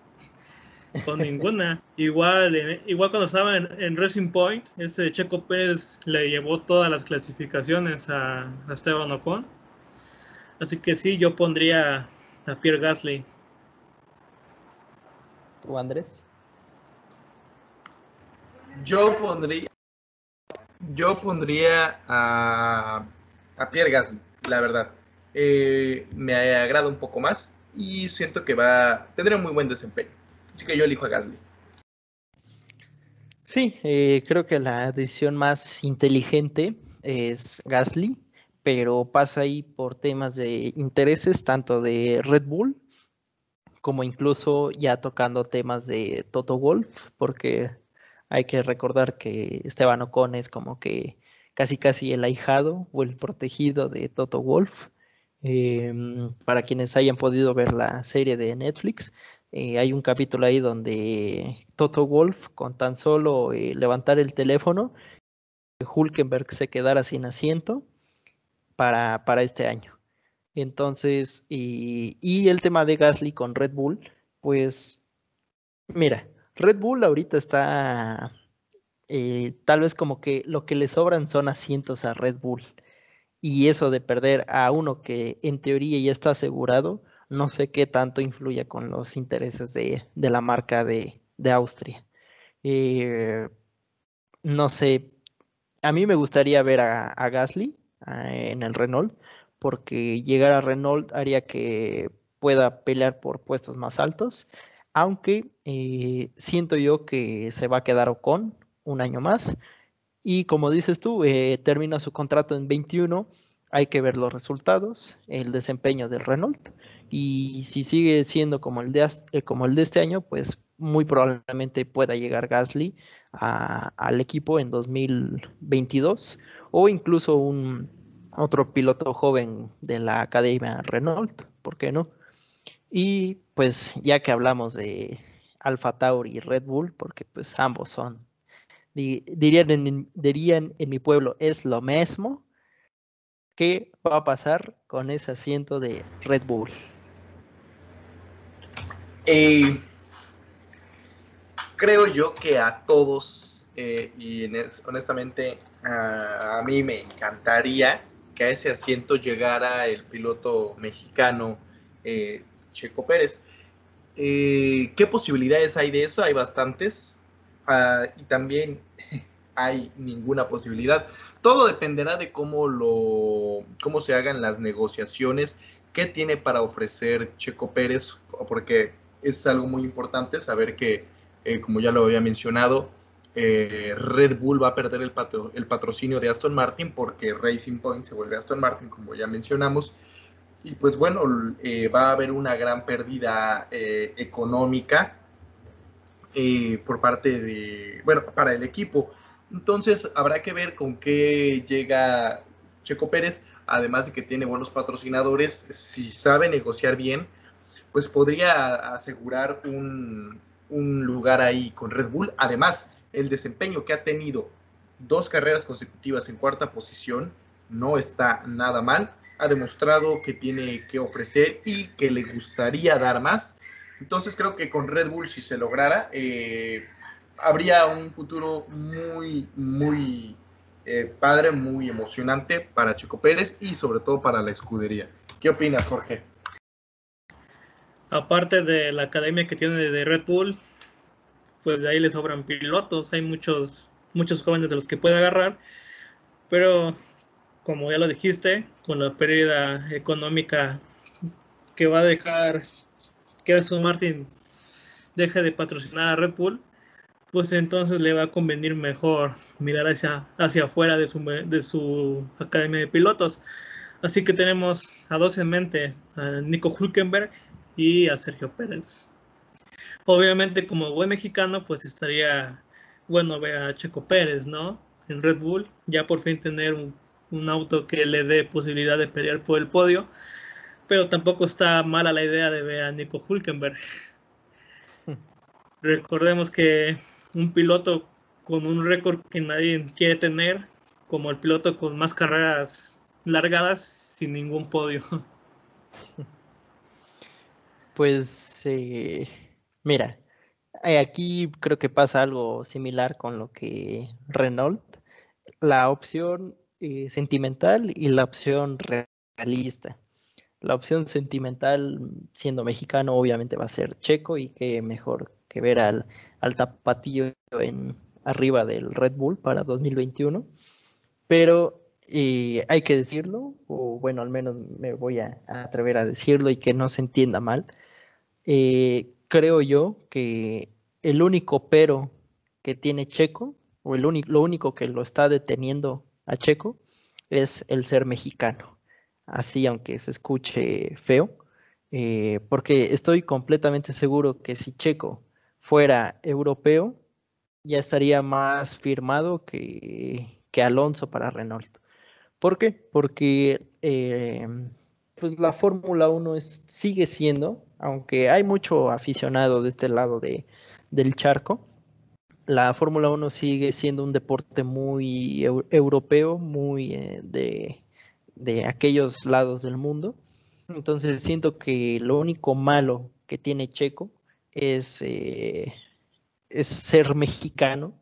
Con ninguna. Igual, igual cuando estaba en, Racing Point, este Checo Pérez le llevó todas las clasificaciones a, Esteban Ocon. Así que sí, yo pondría a Pierre Gasly. ¿Tú, Andrés? Yo pondría. Yo pondría a, a Pierre Gasly, la verdad. Eh, me agrada un poco más y siento que va a tener un muy buen desempeño. Así que yo elijo a Gasly. Sí, eh, creo que la decisión más inteligente es Gasly, pero pasa ahí por temas de intereses tanto de Red Bull como incluso ya tocando temas de Toto Wolf, porque hay que recordar que Esteban Ocon es como que casi casi el ahijado o el protegido de Toto Wolf. Em, para quienes hayan podido ver la serie de Netflix, eh, hay un capítulo ahí donde Toto Wolf, con tan solo eh, levantar el teléfono, Hulkenberg se quedara sin asiento para, para este año. Entonces, y, el tema de Gasly con Red Bull, pues, mira, Red Bull ahorita está, eh, tal vez como que lo que le sobran son asientos a Red Bull. Y eso de perder a uno que en teoría ya está asegurado, no sé qué tanto influye con los intereses de, la marca de, Austria. Eh, no sé, a mí me gustaría ver a, Gasly en el Renault, porque llegar a Renault haría que pueda pelear por puestos más altos, aunque eh, siento yo que se va a quedar Ocon un año más. Y como dices tú, eh, termina su contrato en 21, hay que ver los resultados, el desempeño del Renault y si sigue siendo como el de, eh, este año, pues muy probablemente pueda llegar Gasly al equipo en 2022 o incluso un otro piloto joven de la Academia Renault, ¿por qué no? Y pues ya que hablamos de Alfa Tauri y Red Bull, porque pues ambos son, dirían en, dirían en mi pueblo, es lo mismo, ¿qué va a pasar con ese asiento de Red Bull? Eh, creo yo que a todos, eh, y honestamente a, mí me encantaría que a ese asiento llegara el piloto mexicano eh, Checo Pérez. ¿Qué posibilidades hay de eso? Hay bastantes. Ah, y también hay ninguna posibilidad. Todo dependerá de cómo, lo, cómo se hagan las negociaciones, qué tiene para ofrecer Checo Pérez, porque es algo muy importante saber que, eh, como ya lo había mencionado, eh, Red Bull va a perder el, el, patrocinio de Aston Martin porque Racing Point se vuelve Aston Martin, como ya mencionamos. Y pues bueno, eh, va a haber una gran pérdida económica por parte de, bueno, para el equipo. Entonces habrá que ver con qué llega Checo Pérez. además de que tiene buenos patrocinadores, si sabe negociar bien, pues podría asegurar un, un lugar ahí con Red Bull. Además, el desempeño que ha tenido dos carreras consecutivas en cuarta posición no está nada mal. Ha demostrado que tiene que ofrecer y que le gustaría dar más. Entonces creo que con Red Bull, si se lograra, eh, habría un futuro muy, muy eh, padre, muy emocionante para Chico Pérez y sobre todo para la escudería. ¿Qué opinas, Jorge? Aparte de la academia que tiene de Red Bull, pues de ahí le sobran pilotos. Hay muchos, muchos jóvenes de los que puede agarrar, pero como ya lo dijiste, con la pérdida económica que va a dejar que Aston Martin deje de patrocinar a Red Bull, pues entonces le va a convenir mejor mirar hacia, hacia afuera de su, de su academia de pilotos. Así que tenemos a dos en mente, a Nico Hulkenberg y a Sergio Pérez. Obviamente como buen mexicano, pues estaría bueno ver a Checo Pérez, ¿no? En Red Bull, ya por fin tener un, un auto que le dé posibilidad de pelear por el podio pero tampoco está mala la idea de ver a Nico Hulkenberg. Recordemos que un piloto con un récord que nadie quiere tener, como el piloto con más carreras largadas sin ningún podio. Pues eh, mira, eh, aquí creo que pasa algo similar con lo que Renault, la opción eh, sentimental y la opción realista. La opción sentimental, siendo mexicano, obviamente va a ser Checo y qué mejor que ver al, al tapatillo en, arriba del Red Bull para 2021. Pero eh, hay que decirlo, o bueno, al menos me voy a, atrever a decirlo y que no se entienda mal. Eh, creo yo que el único pero que tiene Checo, o el lo único que lo está deteniendo a Checo, es el ser mexicano así aunque se escuche feo, eh, porque estoy completamente seguro que si Checo fuera europeo, ya estaría más firmado que, que Alonso para Renault. ¿Por qué? Porque eh, pues la Fórmula 1 es, sigue siendo, aunque hay mucho aficionado de este lado de, del charco, la Fórmula 1 sigue siendo un deporte muy europeo, muy eh, de, de aquellos lados del mundo. Entonces siento que lo único malo que tiene Checo es, eh, es ser mexicano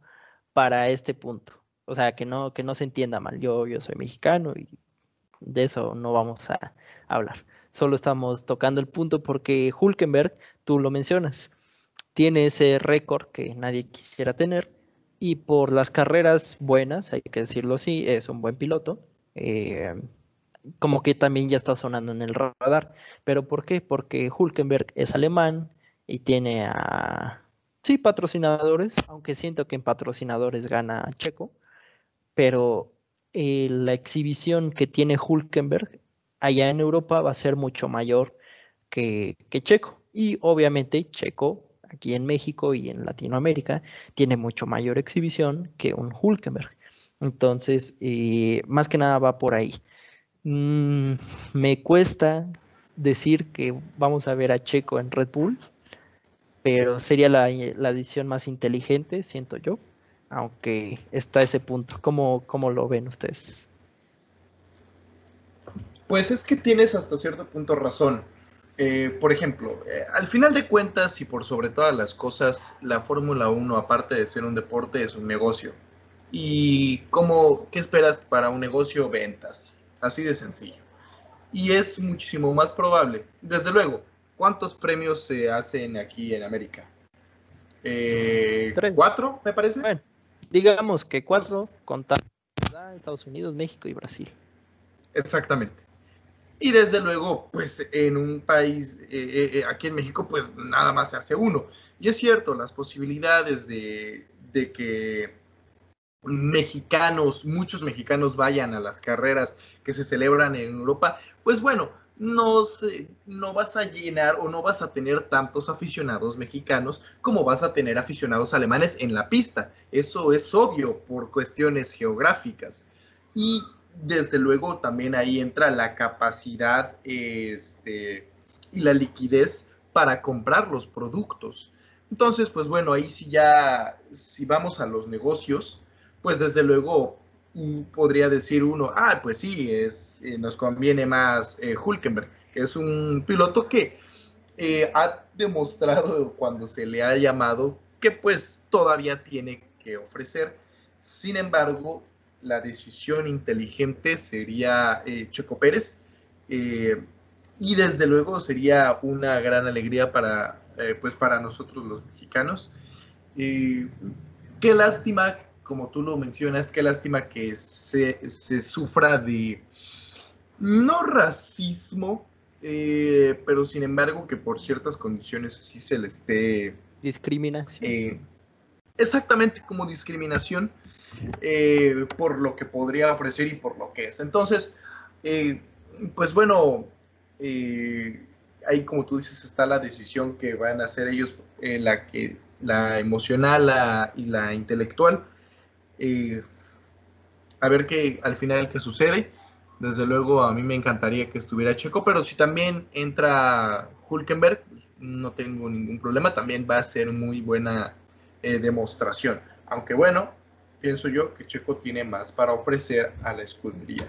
para este punto. O sea, que no, que no se entienda mal. Yo, yo soy mexicano y de eso no vamos a hablar. Solo estamos tocando el punto porque Hulkenberg, tú lo mencionas, tiene ese récord que nadie quisiera tener y por las carreras buenas, hay que decirlo así, es un buen piloto. Eh, como que también ya está sonando en el radar. ¿Pero por qué? Porque Hulkenberg es alemán y tiene a, sí, patrocinadores, aunque siento que en patrocinadores gana Checo, pero eh, la exhibición que tiene Hulkenberg allá en Europa va a ser mucho mayor que, que Checo. Y obviamente Checo aquí en México y en Latinoamérica tiene mucho mayor exhibición que un Hulkenberg. Entonces, eh, más que nada va por ahí. Mm, me cuesta decir que vamos a ver a Checo en Red Bull, pero sería la, la edición más inteligente, siento yo, aunque está ese punto. ¿Cómo, cómo lo ven ustedes? Pues es que tienes hasta cierto punto razón. Eh, por ejemplo, eh, al final de cuentas y por sobre todas las cosas, la Fórmula 1, aparte de ser un deporte, es un negocio. ¿Y cómo, qué esperas para un negocio? Ventas. Así de sencillo. Y es muchísimo más probable. Desde luego, ¿cuántos premios se hacen aquí en América? Eh, ¿Cuatro, me parece? Bueno, digamos que cuatro contando Estados Unidos, México y Brasil. Exactamente. Y desde luego, pues en un país, eh, eh, aquí en México, pues nada más se hace uno. Y es cierto, las posibilidades de, de que mexicanos, muchos mexicanos vayan a las carreras que se celebran en Europa, pues bueno, no, no vas a llenar o no vas a tener tantos aficionados mexicanos como vas a tener aficionados alemanes en la pista. Eso es obvio por cuestiones geográficas. Y desde luego también ahí entra la capacidad este, y la liquidez para comprar los productos. Entonces, pues bueno, ahí sí ya, si vamos a los negocios, pues desde luego podría decir uno, ah, pues sí, es, eh, nos conviene más eh, Hulkenberg, que es un piloto que eh, ha demostrado cuando se le ha llamado que pues todavía tiene que ofrecer. Sin embargo, la decisión inteligente sería Checo Pérez. y desde luego sería una gran alegría para, pues para nosotros los mexicanos. qué lástima como tú lo mencionas, qué lástima que se, sufra de, no racismo, eh, pero sin embargo que por ciertas condiciones así se le esté... Discriminación. Eh, exactamente como discriminación eh, por lo que podría ofrecer y por lo que es. Entonces, pues bueno, ahí como tú dices está la decisión que van a hacer ellos, la que la emocional y la intelectual a ver qué al final qué sucede. Desde luego a mí me encantaría que estuviera Checo, pero si también entra Hulkenberg, pues, no tengo ningún problema, también va a ser muy buena eh, demostración. Aunque bueno, pienso yo que Checo tiene más para ofrecer a la escudería.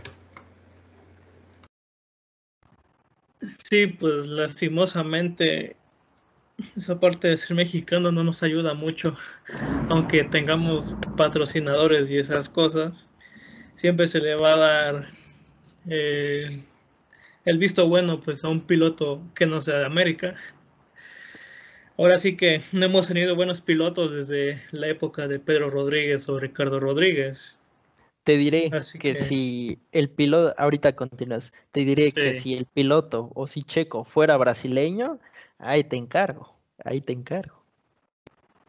Sí, pues lastimosamente esa parte de ser mexicano no nos ayuda mucho, aunque tengamos patrocinadores y esas cosas, siempre se le va a dar eh, el visto bueno pues a un piloto que no sea de América. Ahora sí que no hemos tenido buenos pilotos desde la época de Pedro Rodríguez o Ricardo Rodríguez. Te diré que, si el piloto, ahorita continúas, te diré que si el piloto o si Checo fuera brasileño, Ahí te encargo, ahí te encargo.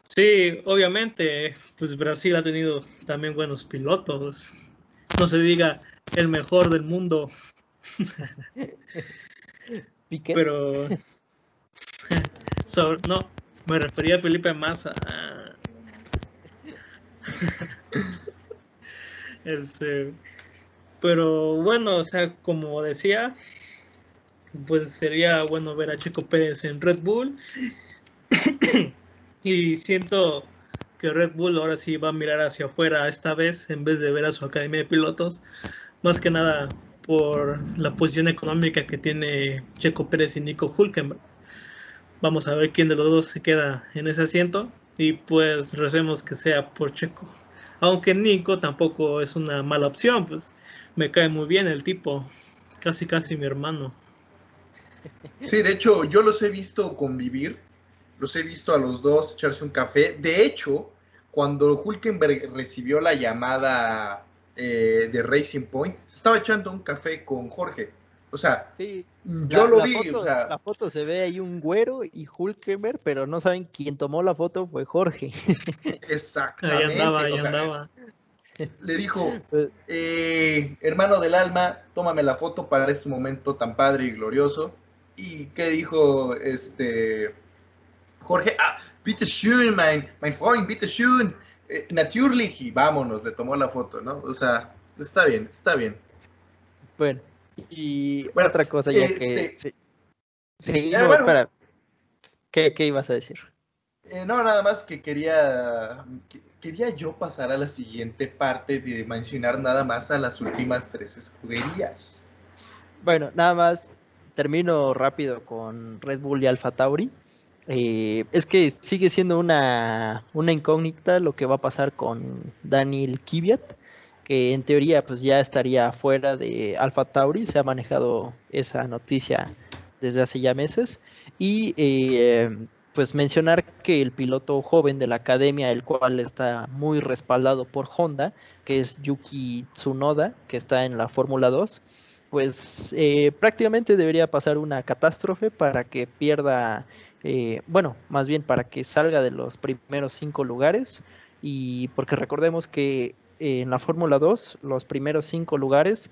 Sí, obviamente, pues Brasil ha tenido también buenos pilotos. No se diga el mejor del mundo. Pero no, me refería a Felipe Massa. Este, pero bueno, o sea, como decía, pues sería bueno ver a Checo Pérez en Red Bull. y siento que Red Bull ahora sí va a mirar hacia afuera esta vez en vez de ver a su academia de pilotos. Más que nada por la posición económica que tiene Checo Pérez y Nico Hulkenberg. Vamos a ver quién de los dos se queda en ese asiento y pues recemos que sea por Checo. Aunque Nico tampoco es una mala opción, pues me cae muy bien el tipo, casi casi mi hermano. Sí, de hecho, yo los he visto convivir, los he visto a los dos echarse un café. De hecho, cuando Hulkenberg recibió la llamada eh, de Racing Point, se estaba echando un café con Jorge. O sea, yo lo vi. La foto se ve ahí un güero y Hulkenberg, pero no saben quién tomó la foto fue Jorge. Exactamente. Ahí andaba, ahí andaba. Le dijo, pues eh, hermano del alma, tómame la foto para este momento tan padre y glorioso. ¿Y qué dijo este Jorge? Ah, bitte schön, mein, mein Freund, bitte schön. Eh, natürlich. Y vámonos, le tomó la foto, ¿no? O sea, está bien, está bien. Bueno, y otra cosa ya que... Este, sí, ¿Qué, ¿Qué, ibas a decir? Eh, no, nada más que quería, quería yo pasar a la siguiente parte de mencionar nada más a las últimas tres escuderías. Bueno, nada más termino rápido con Red Bull y Alfa Tauri. Eh, es que sigue siendo una, una, incógnita lo que va a pasar con Daniel Kvyat, que en teoría pues ya estaría fuera de Alfa Tauri, se ha manejado esa noticia desde hace ya meses. Y eh, pues mencionar que el piloto joven de la academia, el cual está muy respaldado por Honda, que es Yuki Tsunoda, que está en la Fórmula 2, pues eh, prácticamente debería pasar una catástrofe para que pierda, eh, bueno, más bien para que salga de los primeros cinco lugares y porque recordemos que eh, en la Fórmula 2 los primeros cinco lugares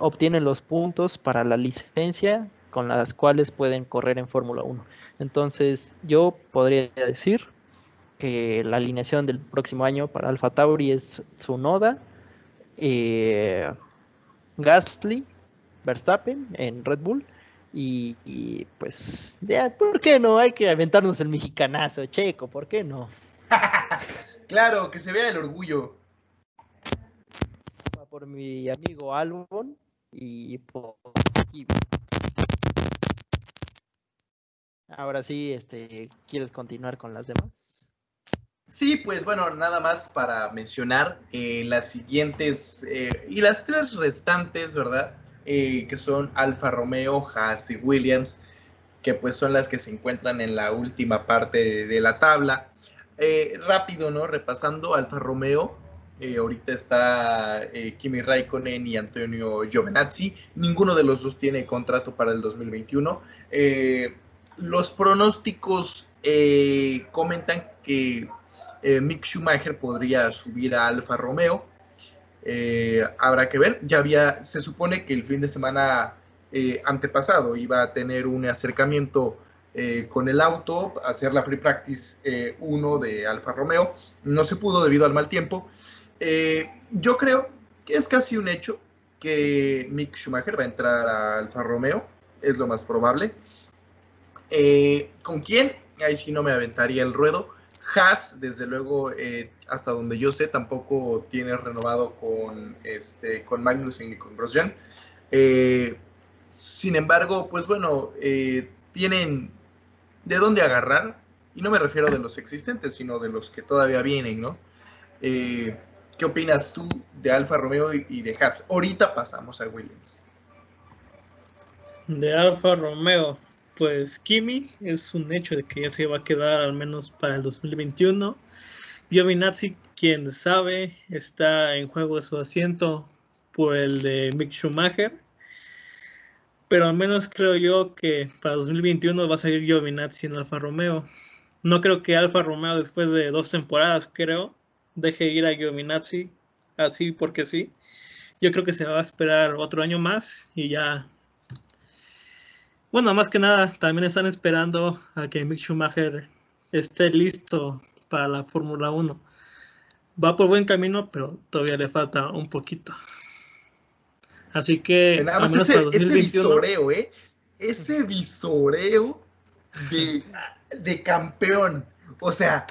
obtienen los puntos para la licencia con las cuales pueden correr en Fórmula 1. Entonces yo podría decir que la alineación del próximo año para Alfa Tauri es Tsunoda, Gasly, Verstappen en Red Bull. Y, pues, ya, ¿por qué no? Hay que aventarnos el mexicanazo, Checo, ¿por qué no? claro, que se vea el orgullo. Por mi amigo Albon y por Ahora sí, este, ¿quieres continuar con las demás? Sí, pues bueno, nada más para mencionar eh, las siguientes eh, y las tres restantes, ¿verdad? Eh, que son Alfa Romeo, Haas y Williams, que pues son las que se encuentran en la última parte de, la tabla. rápido, ¿no? Repasando, Alfa Romeo, ahorita está Kimi Raikkonen y Antonio Giovinazzi. Ninguno de los dos tiene contrato para el 2021 los pronósticos eh, comentan que eh, Mick Schumacher podría subir a Alfa Romeo. Eh, habrá que ver. Ya había, se supone que el fin de semana antepasado iba a tener un acercamiento con el auto, hacer la free practice 1 de Alfa Romeo. No se pudo debido al mal tiempo. Yo creo que es casi un hecho que Mick Schumacher va a entrar a Alfa Romeo. Es lo más probable. Eh, ¿Con quién? Ahí sí no me aventaría el ruedo. Haas, desde luego, eh, hasta donde yo sé, tampoco tiene renovado con, este, con Magnussen y con Grosjean. Eh, sin embargo, pues bueno, tienen de dónde agarrar, y no me refiero de los existentes, sino de los que todavía vienen, ¿no? ¿Qué opinas tú de Alfa Romeo y de Haas? Ahorita pasamos a Williams. De Alfa Romeo, pues Kimi es un hecho de que ya se va a quedar al menos para el 2021. Giovinazzi, quien sabe, está en juego su asiento por el de Mick Schumacher. Pero al menos creo yo que para 2021 va a salir Giovinazzi en Alfa Romeo. No creo que Alfa Romeo después de dos temporadas, creo, deje ir a Giovinazzi así porque sí. Yo creo que se va a esperar otro año más y ya bueno, más que nada, también están esperando a que Mick Schumacher esté listo para la Fórmula 1. Va por buen camino, pero todavía le falta un poquito. Así que, nada más ese, visoreo, ¿eh? Ese visoreo de, campeón. O sea,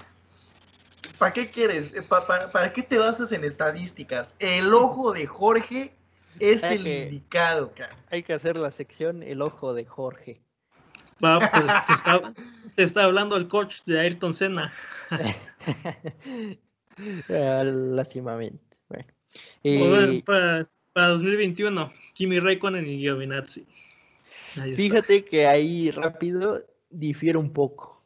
¿para qué quieres? ¿Para, para qué te basas en estadísticas? El ojo de Jorge es el indicado, cara. Hay que hacer la sección El Ojo de Jorge. Va, pues te está, hablando el coach de Ayrton Senna. Ah, lástimamente. Bueno. para, 2021, Kimi Raikkonen y Giovinazzi. Fíjate que ahí rápido difiere un poco.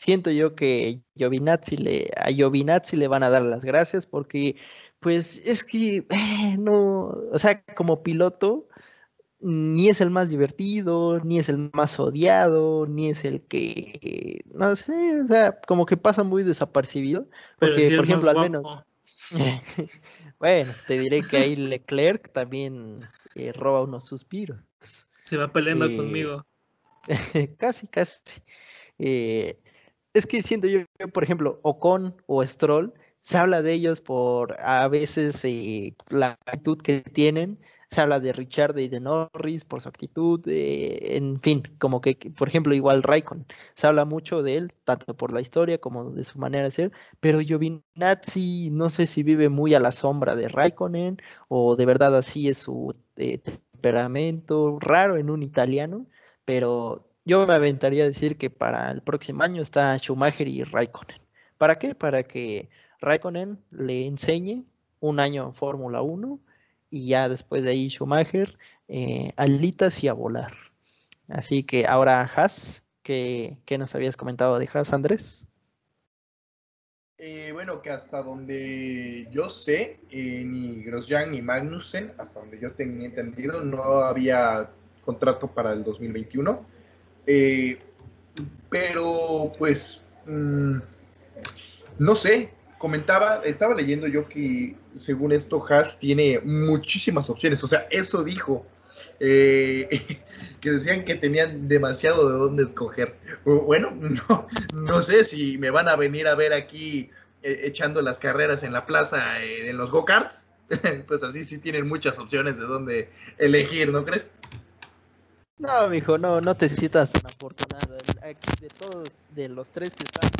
Siento yo que Giovinazzi le, a Giovinazzi le van a dar las gracias porque pues es que eh, no, o sea, como piloto, ni es el más divertido, ni es el más odiado, ni es el que, no sé, o sea, como que pasa muy desapercibido, porque, por ejemplo, al menos, bueno, te diré que ahí Leclerc también eh, roba unos suspiros. Se va peleando eh, conmigo. casi, casi. Es que siento yo, por ejemplo, Ocon o Stroll, se habla de ellos por a veces eh, la actitud que tienen, se habla de Richard y de Norris por su actitud, en fin, como que, por ejemplo, igual Raikkonen, se habla mucho de él, tanto por la historia como de su manera de ser, pero Giovinazzi no sé si vive muy a la sombra de Raikkonen o de verdad así es su eh, temperamento raro en un italiano, pero yo me aventaría a decir que para el próximo año está Schumacher y Raikkonen. ¿Para qué? Para que Raikkonen le enseñe un año en Fórmula 1 y ya después de ahí Schumacher, eh, alitas y a volar. Así que ahora Haas, ¿qué, nos habías comentado de Haas, Andrés? Eh, bueno, que hasta donde yo sé, eh, ni Grosjean ni Magnussen, hasta donde yo tenía entendido, no había contrato para el 2021. Pero pues, mm, no sé, comentaba, estaba leyendo yo que según esto Haas tiene muchísimas opciones, o sea, eso dijo, eh, que decían que tenían demasiado de dónde escoger. Bueno, no, no sé si me van a venir a ver aquí eh, echando las carreras en la plaza, eh, en los go-karts, pues así sí tienen muchas opciones de dónde elegir, ¿no crees? No, mijo, no, no te sientas tan afortunado. De todos, de los tres que están,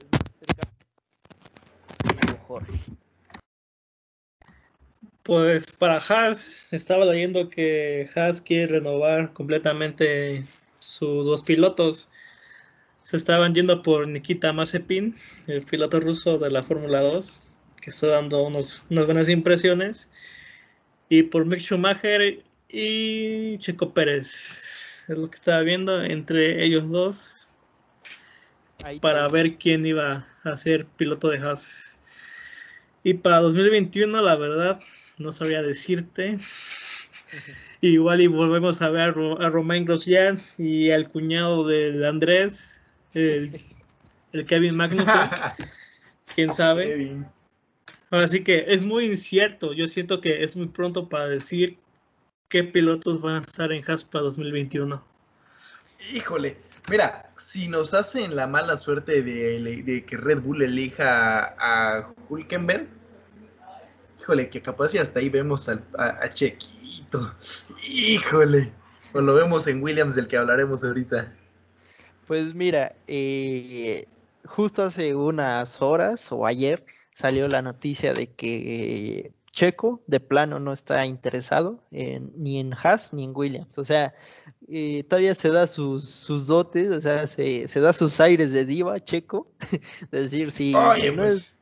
el más cerca, Jorge. Pues para Haas, estaba leyendo que Haas quiere renovar completamente sus dos pilotos. Se estaban yendo por Nikita Mazepin, el piloto ruso de la Fórmula 2, que está dando unos, unas buenas impresiones, y por Mick Schumacher y Checo Pérez. Es lo que estaba viendo entre ellos dos para ver quién iba a ser piloto de Haas. Y para 2021, la verdad, no sabría decirte. Igual y volvemos a ver a, Romain Grosjean y al cuñado del Andrés, el, Kevin Magnussen. ¿Quién sabe? Así que es muy incierto. Yo siento que es muy pronto para decir qué pilotos van a estar en Haas para 2021. Híjole, mira, si nos hacen la mala suerte de, que Red Bull elija a Hulkenberg, Híjole, que capaz y hasta ahí vemos a, Chequito. Híjole. O lo vemos en Williams del que hablaremos ahorita. Pues mira, eh, justo hace unas horas o ayer salió la noticia de que Checo de plano no está interesado ni en Haas ni en Williams. O sea, eh, todavía se da sus, dotes, o sea, se, da sus aires de diva Checo. es decir, si, no pues, es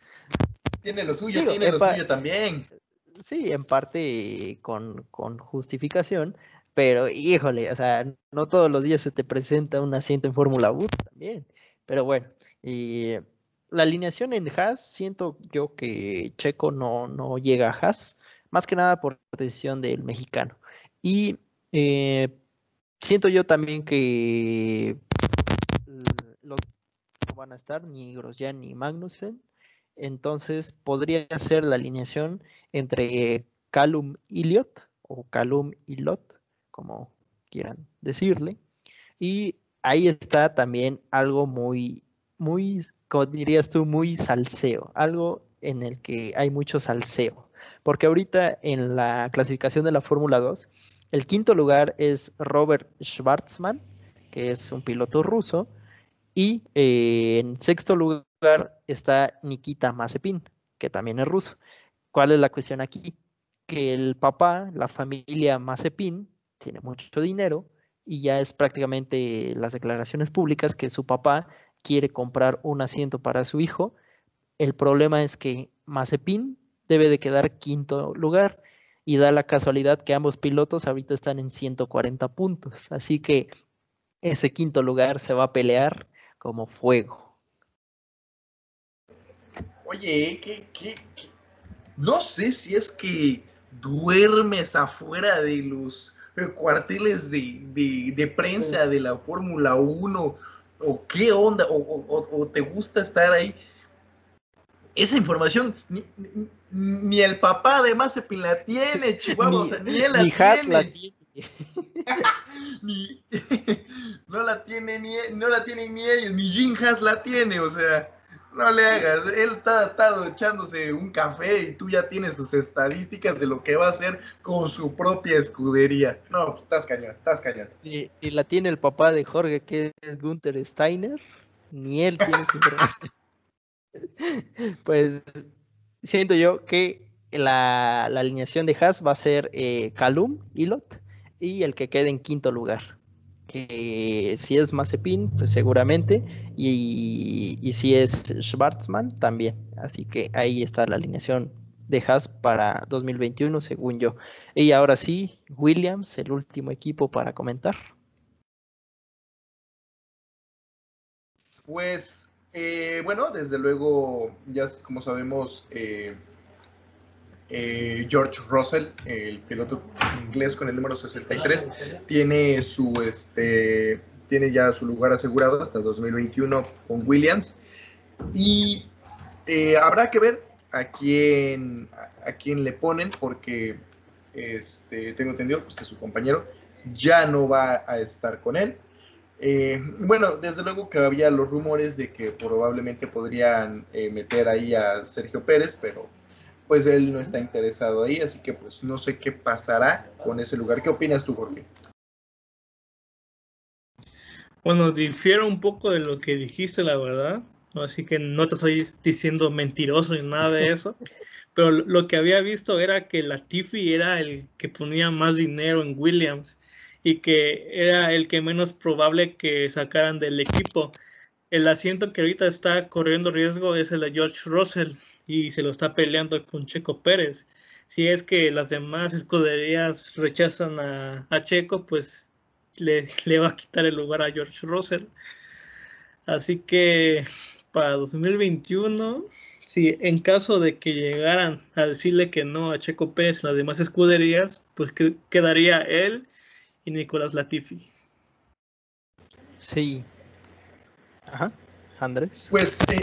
tiene lo suyo, tiene lo suyo también. Sí, en parte con, justificación, pero híjole, o sea, no todos los días se te presenta un asiento en Fórmula 1 también. Pero bueno, y la alineación en Haas, siento yo que Checo no, no llega a Haas, más que nada por decisión del mexicano. Y eh, siento yo también que los no van a estar ni Grosjean ni Magnussen. Entonces podría ser la alineación entre Calum Iliot o Calum Ilot, como quieran decirle. Y ahí está también algo muy, muy, como dirías tú, muy salseo, algo en el que hay mucho salseo. Porque ahorita en la clasificación de la Fórmula 2, el quinto lugar es Robert Schwarzman, que es un piloto ruso, y eh, en sexto lugar está Nikita Mazepin, que también es ruso. ¿Cuál es la cuestión aquí? Que el papá, la familia Mazepin, tiene mucho dinero y ya es prácticamente las declaraciones públicas que su papá quiere comprar un asiento para su hijo. El problema es que Mazepin debe de quedar quinto lugar y da la casualidad que ambos pilotos ahorita están en 140 puntos. Así que ese quinto lugar se va a pelear como fuego. Oye, ¿qué, qué, No sé si es que duermes afuera de los eh, cuarteles de, prensa de la Fórmula 1 o qué onda, o, te gusta estar ahí. Esa información ni, el papá de Mazepin la tiene, Chihuahua, ni, él la tiene. no la tiene ni no la tienen ni ellos, ni Jim Haas la tiene, o sea. No le hagas, él está, está, echándose un café y tú ya tienes sus estadísticas de lo que va a hacer con su propia escudería. No, pues estás cañón, estás cañón. Y, la tiene el papá de Jorge, que es Gunther Steiner, ni él tiene su información. pues siento yo que la, alineación de Haas va a ser eh, Calum, Ilot, y el que quede en quinto lugar que si es Mazepin, pues seguramente, y, si es Schwarzman, también. Así que ahí está la alineación de Haas para 2021, según yo. Y ahora sí, Williams, el último equipo para comentar. Pues, eh, bueno, desde luego, ya como sabemos, eh, eh, George Russell, el piloto inglés con el número 63, tiene su este tiene ya su lugar asegurado hasta 2021 con Williams y eh, habrá que ver a quién a quién le ponen porque este tengo entendido pues, que su compañero ya no va a estar con él. Eh, bueno, desde luego que había los rumores de que probablemente podrían meter ahí a Sergio Pérez, pero pues él no está interesado ahí, así que pues no sé qué pasará con ese lugar. ¿Qué opinas tú, Jorge? Bueno, difiero un poco de lo que dijiste, la verdad. Así que no te estoy diciendo mentiroso ni nada de eso. Pero lo que había visto era que Latifi era el que ponía más dinero en Williams y que era el que menos probable que sacaran del equipo. El asiento que ahorita está corriendo riesgo es el de George Russell y se lo está peleando con Checo Pérez. Si es que las demás escuderías rechazan a, Checo, pues le, le, va a quitar el lugar a George Russell. Así que para 2021 si en caso de que llegaran a decirle que no a Checo Pérez en las demás escuderías, pues quedaría él y Nicolás Latifi. Sí. Ajá. Andrés. Pues eh,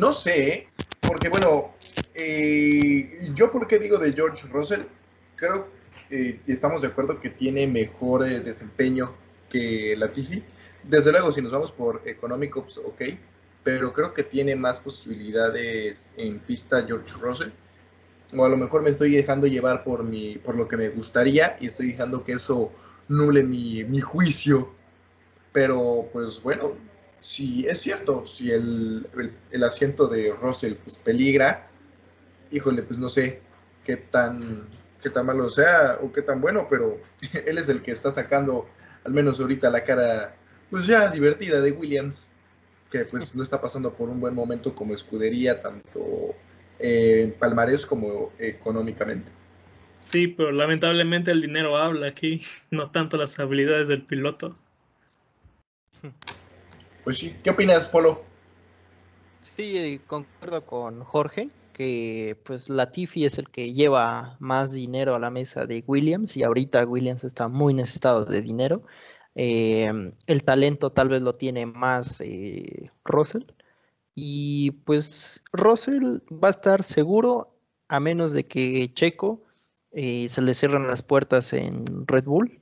no sé, porque bueno, eh, yo por qué digo de George Russell, creo que eh, estamos de acuerdo que tiene mejor desempeño que Latifi. Desde luego, si nos vamos por económico, pues ok, pero creo que tiene más posibilidades en pista George Russell. O a lo mejor me estoy dejando llevar por, mi, por lo que me gustaría y estoy dejando que eso nule mi, mi juicio. Pero pues bueno, si es cierto, si el, el, asiento de Russell pues peligra, híjole, pues no sé qué tan, qué tan malo sea o qué tan bueno, pero él es el que está sacando, al menos ahorita, la cara pues ya divertida de Williams que pues no está pasando por un buen momento como escudería, tanto en palmarés como económicamente. Sí, pero lamentablemente el dinero habla aquí, no tanto las habilidades del piloto. Pues sí, ¿qué opinas, Polo? Sí, concuerdo con Jorge, que pues Latifi es el que lleva más dinero a la mesa de Williams y ahorita Williams está muy necesitado de dinero. Eh, el talento tal vez lo tiene más eh, Russell. Y pues Russell va a estar seguro a menos de que Checo eh, se le cierren las puertas en Red Bull.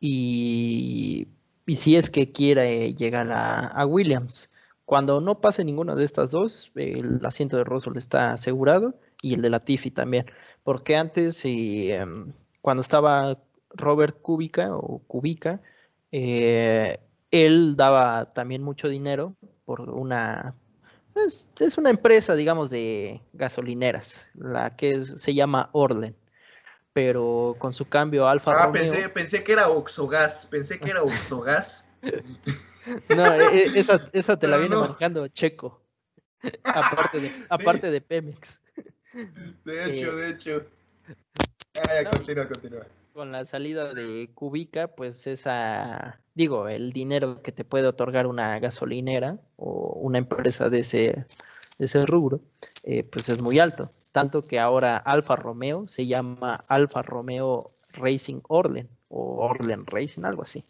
Y, si es que quiere llegar a, Williams. Cuando no pase ninguna de estas dos, el asiento de Russell está asegurado y el de Latifi también. Porque antes, em, cuando estaba Robert Kubica o Kubica, eh, él daba también mucho dinero por una... Es, una empresa, digamos, de gasolineras, la que se llama Orlen. Pero con su cambio Alfa ah, Pensé, pensé que era Oxogas, pensé que era Oxogas. No, e, e, esa, esa te la viene manejando Checo. aparte de, aparte de Pemex. De hecho, eh, de hecho. Ah, continúa, continúa con la salida de Cubica, pues esa, digo, el dinero que te puede otorgar una gasolinera o una empresa de ese, de ese rubro, eh, pues es muy alto. Tanto que ahora Alfa Romeo se llama Alfa Romeo Racing Orlen o Orlen Racing, algo así.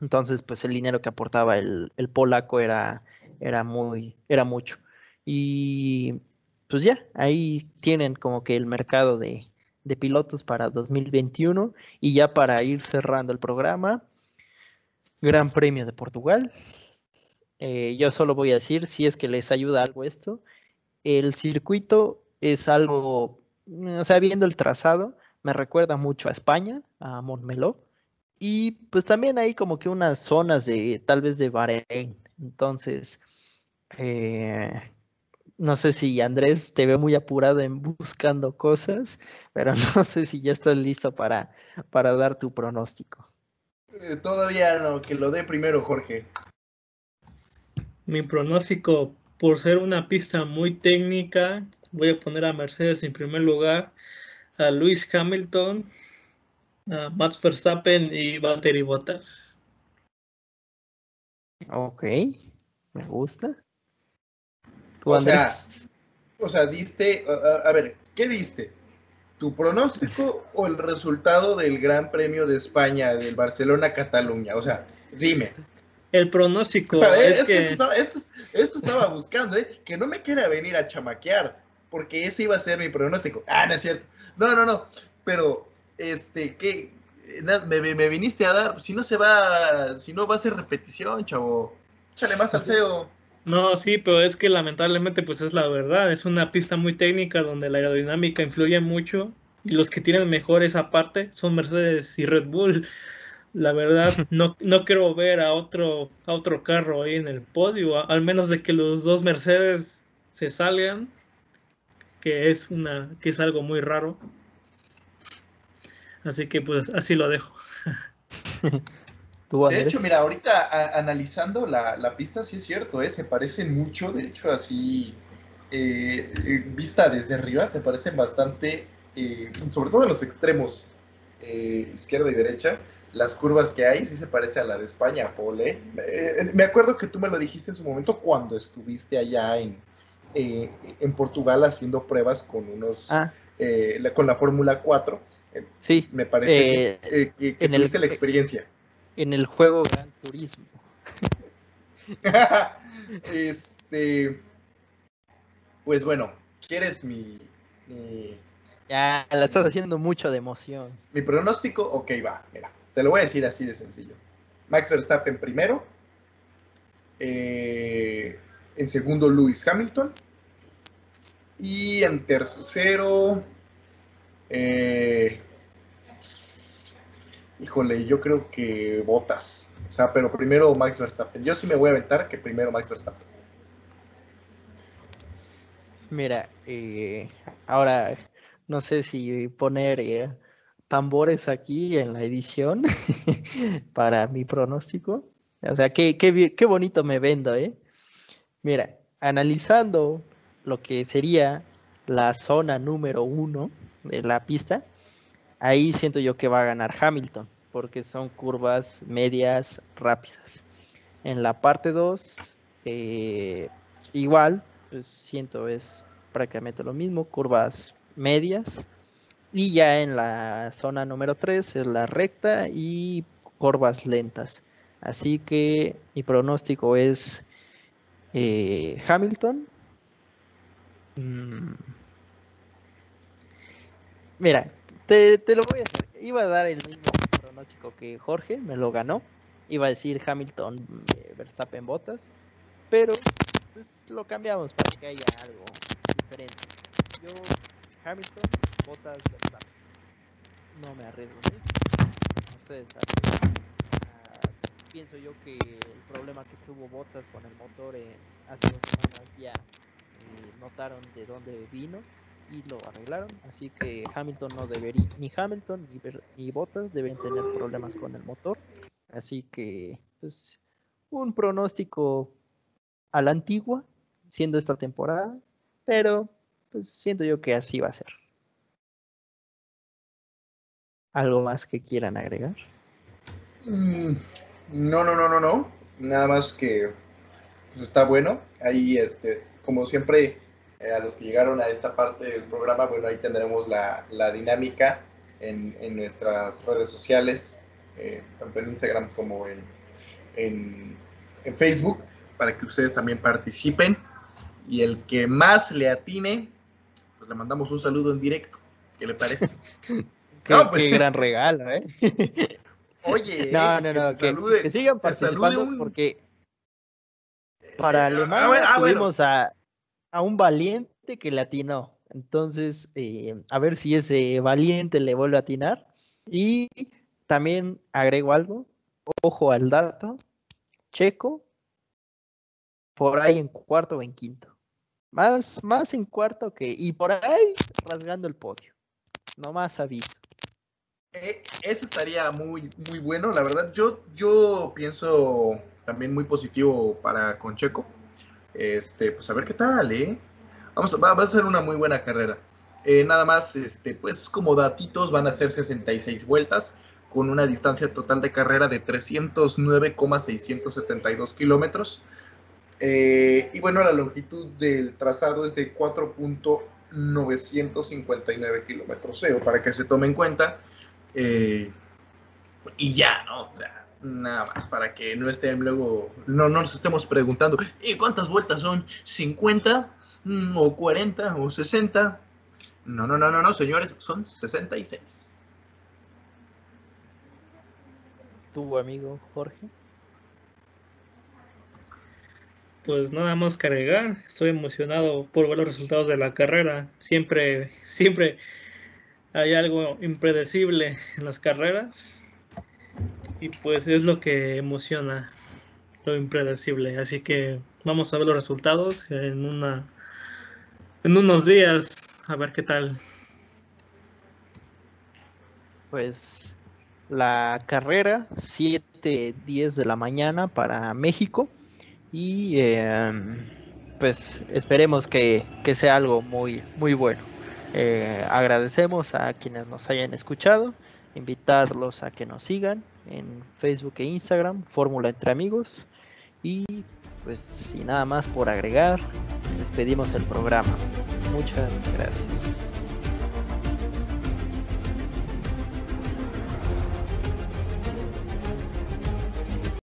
Entonces, pues el dinero que aportaba el, polaco era, era muy, era mucho. Y pues ya, ahí tienen como que el mercado de, de pilotos para 2021 y ya para ir cerrando el programa, Gran Premio de Portugal. Eh, yo solo voy a decir, si es que les ayuda algo esto, el circuito es algo, o sea, viendo el trazado, me recuerda mucho a España, a Montmeló, y pues también hay como que unas zonas de, tal vez de Bahrein. Entonces, eh, no sé si Andrés te ve muy apurado en buscando cosas, pero no sé si ya estás listo para, para dar tu pronóstico. Eh, todavía no, que lo dé primero Jorge. Mi pronóstico, por ser una pista muy técnica, voy a poner a Mercedes en primer lugar, a Luis Hamilton, a Max Verstappen y Valtteri Bottas. Ok, me gusta o Sea, o sea, diste, a, ver, ¿qué diste? ¿Tu pronóstico o el resultado del Gran Premio de España, del Barcelona-Cataluña? O sea, dime. El pronóstico es, que... Esto estaba, buscando, ¿eh? Que no me quiera venir a chamaquear, porque ese iba a ser mi pronóstico. Ah, no es cierto. No, no, no. Pero, este, ¿qué? Me, me, viniste a dar, si no se va, si no va a ser repetición, chavo. Échale más al CEO. No, sí, pero es que lamentablemente pues es la verdad, es una pista muy técnica donde la aerodinámica influye mucho y los que tienen mejor esa parte son Mercedes y Red Bull. La verdad, no, no quiero ver a otro, a otro carro ahí en el podio, al menos de que los dos Mercedes se salgan, que es una, que es algo muy raro. Así que pues así lo dejo. de hecho, mira, ahorita analizando la, pista, sí es cierto, ¿eh? se parecen mucho, de hecho, así, eh, eh, vista desde arriba, se parecen bastante, eh, sobre todo en los extremos, izquierda y derecha, las curvas que hay, sí se parece a la de España, Pole. me acuerdo que tú me lo dijiste en su momento cuando estuviste allá en, en Portugal haciendo pruebas con unos, ah. con la Fórmula 4. Sí. Me parece que, que, en tuviste la experiencia en el juego Gran Turismo. este. Pues bueno, ¿quieres mi, Ya, la estás haciendo mucho de emoción. Mi pronóstico, ok, va, mira. Te lo voy a decir así de sencillo. Max Verstappen primero. Eh, en segundo, Lewis Hamilton. Y en tercero. Eh, Híjole, yo creo que Botas. O sea, pero primero Max Verstappen. Yo sí me voy a aventar que primero Max Verstappen. Mira, eh, ahora no sé si poner eh, tambores aquí en la edición para mi pronóstico. O sea, qué, qué, qué bonito me vendo, ¿eh? Mira, analizando lo que sería la zona número uno de la pista, ahí siento yo que va a ganar Hamilton, porque son curvas medias rápidas. En la parte 2, eh, igual, pues siento es prácticamente lo mismo, curvas medias. Y ya en la zona número 3 es la recta y curvas lentas. Así que mi pronóstico es eh, Hamilton. Mm. Mira, te, lo voy a hacer. Iba a dar el mismo pronóstico que Jorge, me lo ganó. Iba a decir Hamilton, eh, Verstappen, Botas. Pero pues lo cambiamos para que haya algo diferente. Yo, Hamilton, Botas, Verstappen. No me arriesgo Ustedes saben. Ah, pienso yo que el problema que tuvo Botas con el motor eh, hace dos semanas ya eh, notaron de dónde vino y lo arreglaron. Así que Hamilton no debería, ni Hamilton ni, ni Bottas tener problemas con el motor. Así que, pues, un pronóstico a la antigua, siendo esta temporada, pero pues siento yo que así va a ser. ¿Algo más que quieran agregar? Mm, no, no, no, no, no. Nada más que pues, está bueno. Ahí, este, como siempre, eh, a los que llegaron a esta parte del programa, bueno, ahí tendremos la, la dinámica en, en, nuestras redes sociales, eh, tanto en Instagram como en, en, en, Facebook, para que ustedes también participen. Y el que más le atine, pues le mandamos un saludo en directo. ¿Qué le parece? qué, pues, gran regalo, ¿eh? Oye, no, no, no, que, sigan participando porque para eh, Alemania ah, tuvimos a a un valiente que le atinó. Entonces, eh, a ver si ese valiente le vuelve a atinar. Y también agrego algo, ojo al dato, Checo, por ahí en cuarto o en quinto. Más, más en cuarto que, y por ahí rasgando el podio. No más aviso. Eh, eso estaría muy, muy bueno, la verdad. Yo, yo pienso también muy positivo para con Checo. Este, pues a ver qué tal, ¿eh? Vamos, va, a ser una muy buena carrera. Eh, nada más, este, pues como datitos, van a ser 66 vueltas con una distancia total de carrera de 309,672 kilómetros. Eh, y bueno, la longitud del trazado es de 4.959 kilómetros, eh, para que se tome en cuenta. y ya, ¿no? Nada más, para que no estén luego, no, no nos estemos preguntando, ¿y cuántas vueltas son? ¿50? Mm, ¿O 40? ¿O 60? No, no, no, no, no, señores, son 66. ¿Tu amigo Jorge? pues nada más cargar. Estoy emocionado por ver los resultados de la carrera. Siempre, siempre hay algo impredecible en las carreras. Y pues es lo que emociona, lo impredecible. Así que vamos a ver los resultados en una en unos días. A ver qué tal. Pues la carrera, 7, 10 de la mañana para México. Y em, pues esperemos que, sea algo muy, muy bueno. Eh, agradecemos a quienes nos hayan escuchado, invitarlos a que nos sigan en Facebook e Instagram, Fórmula Entre Amigos. Y pues sin nada más por agregar, despedimos el programa. Muchas gracias.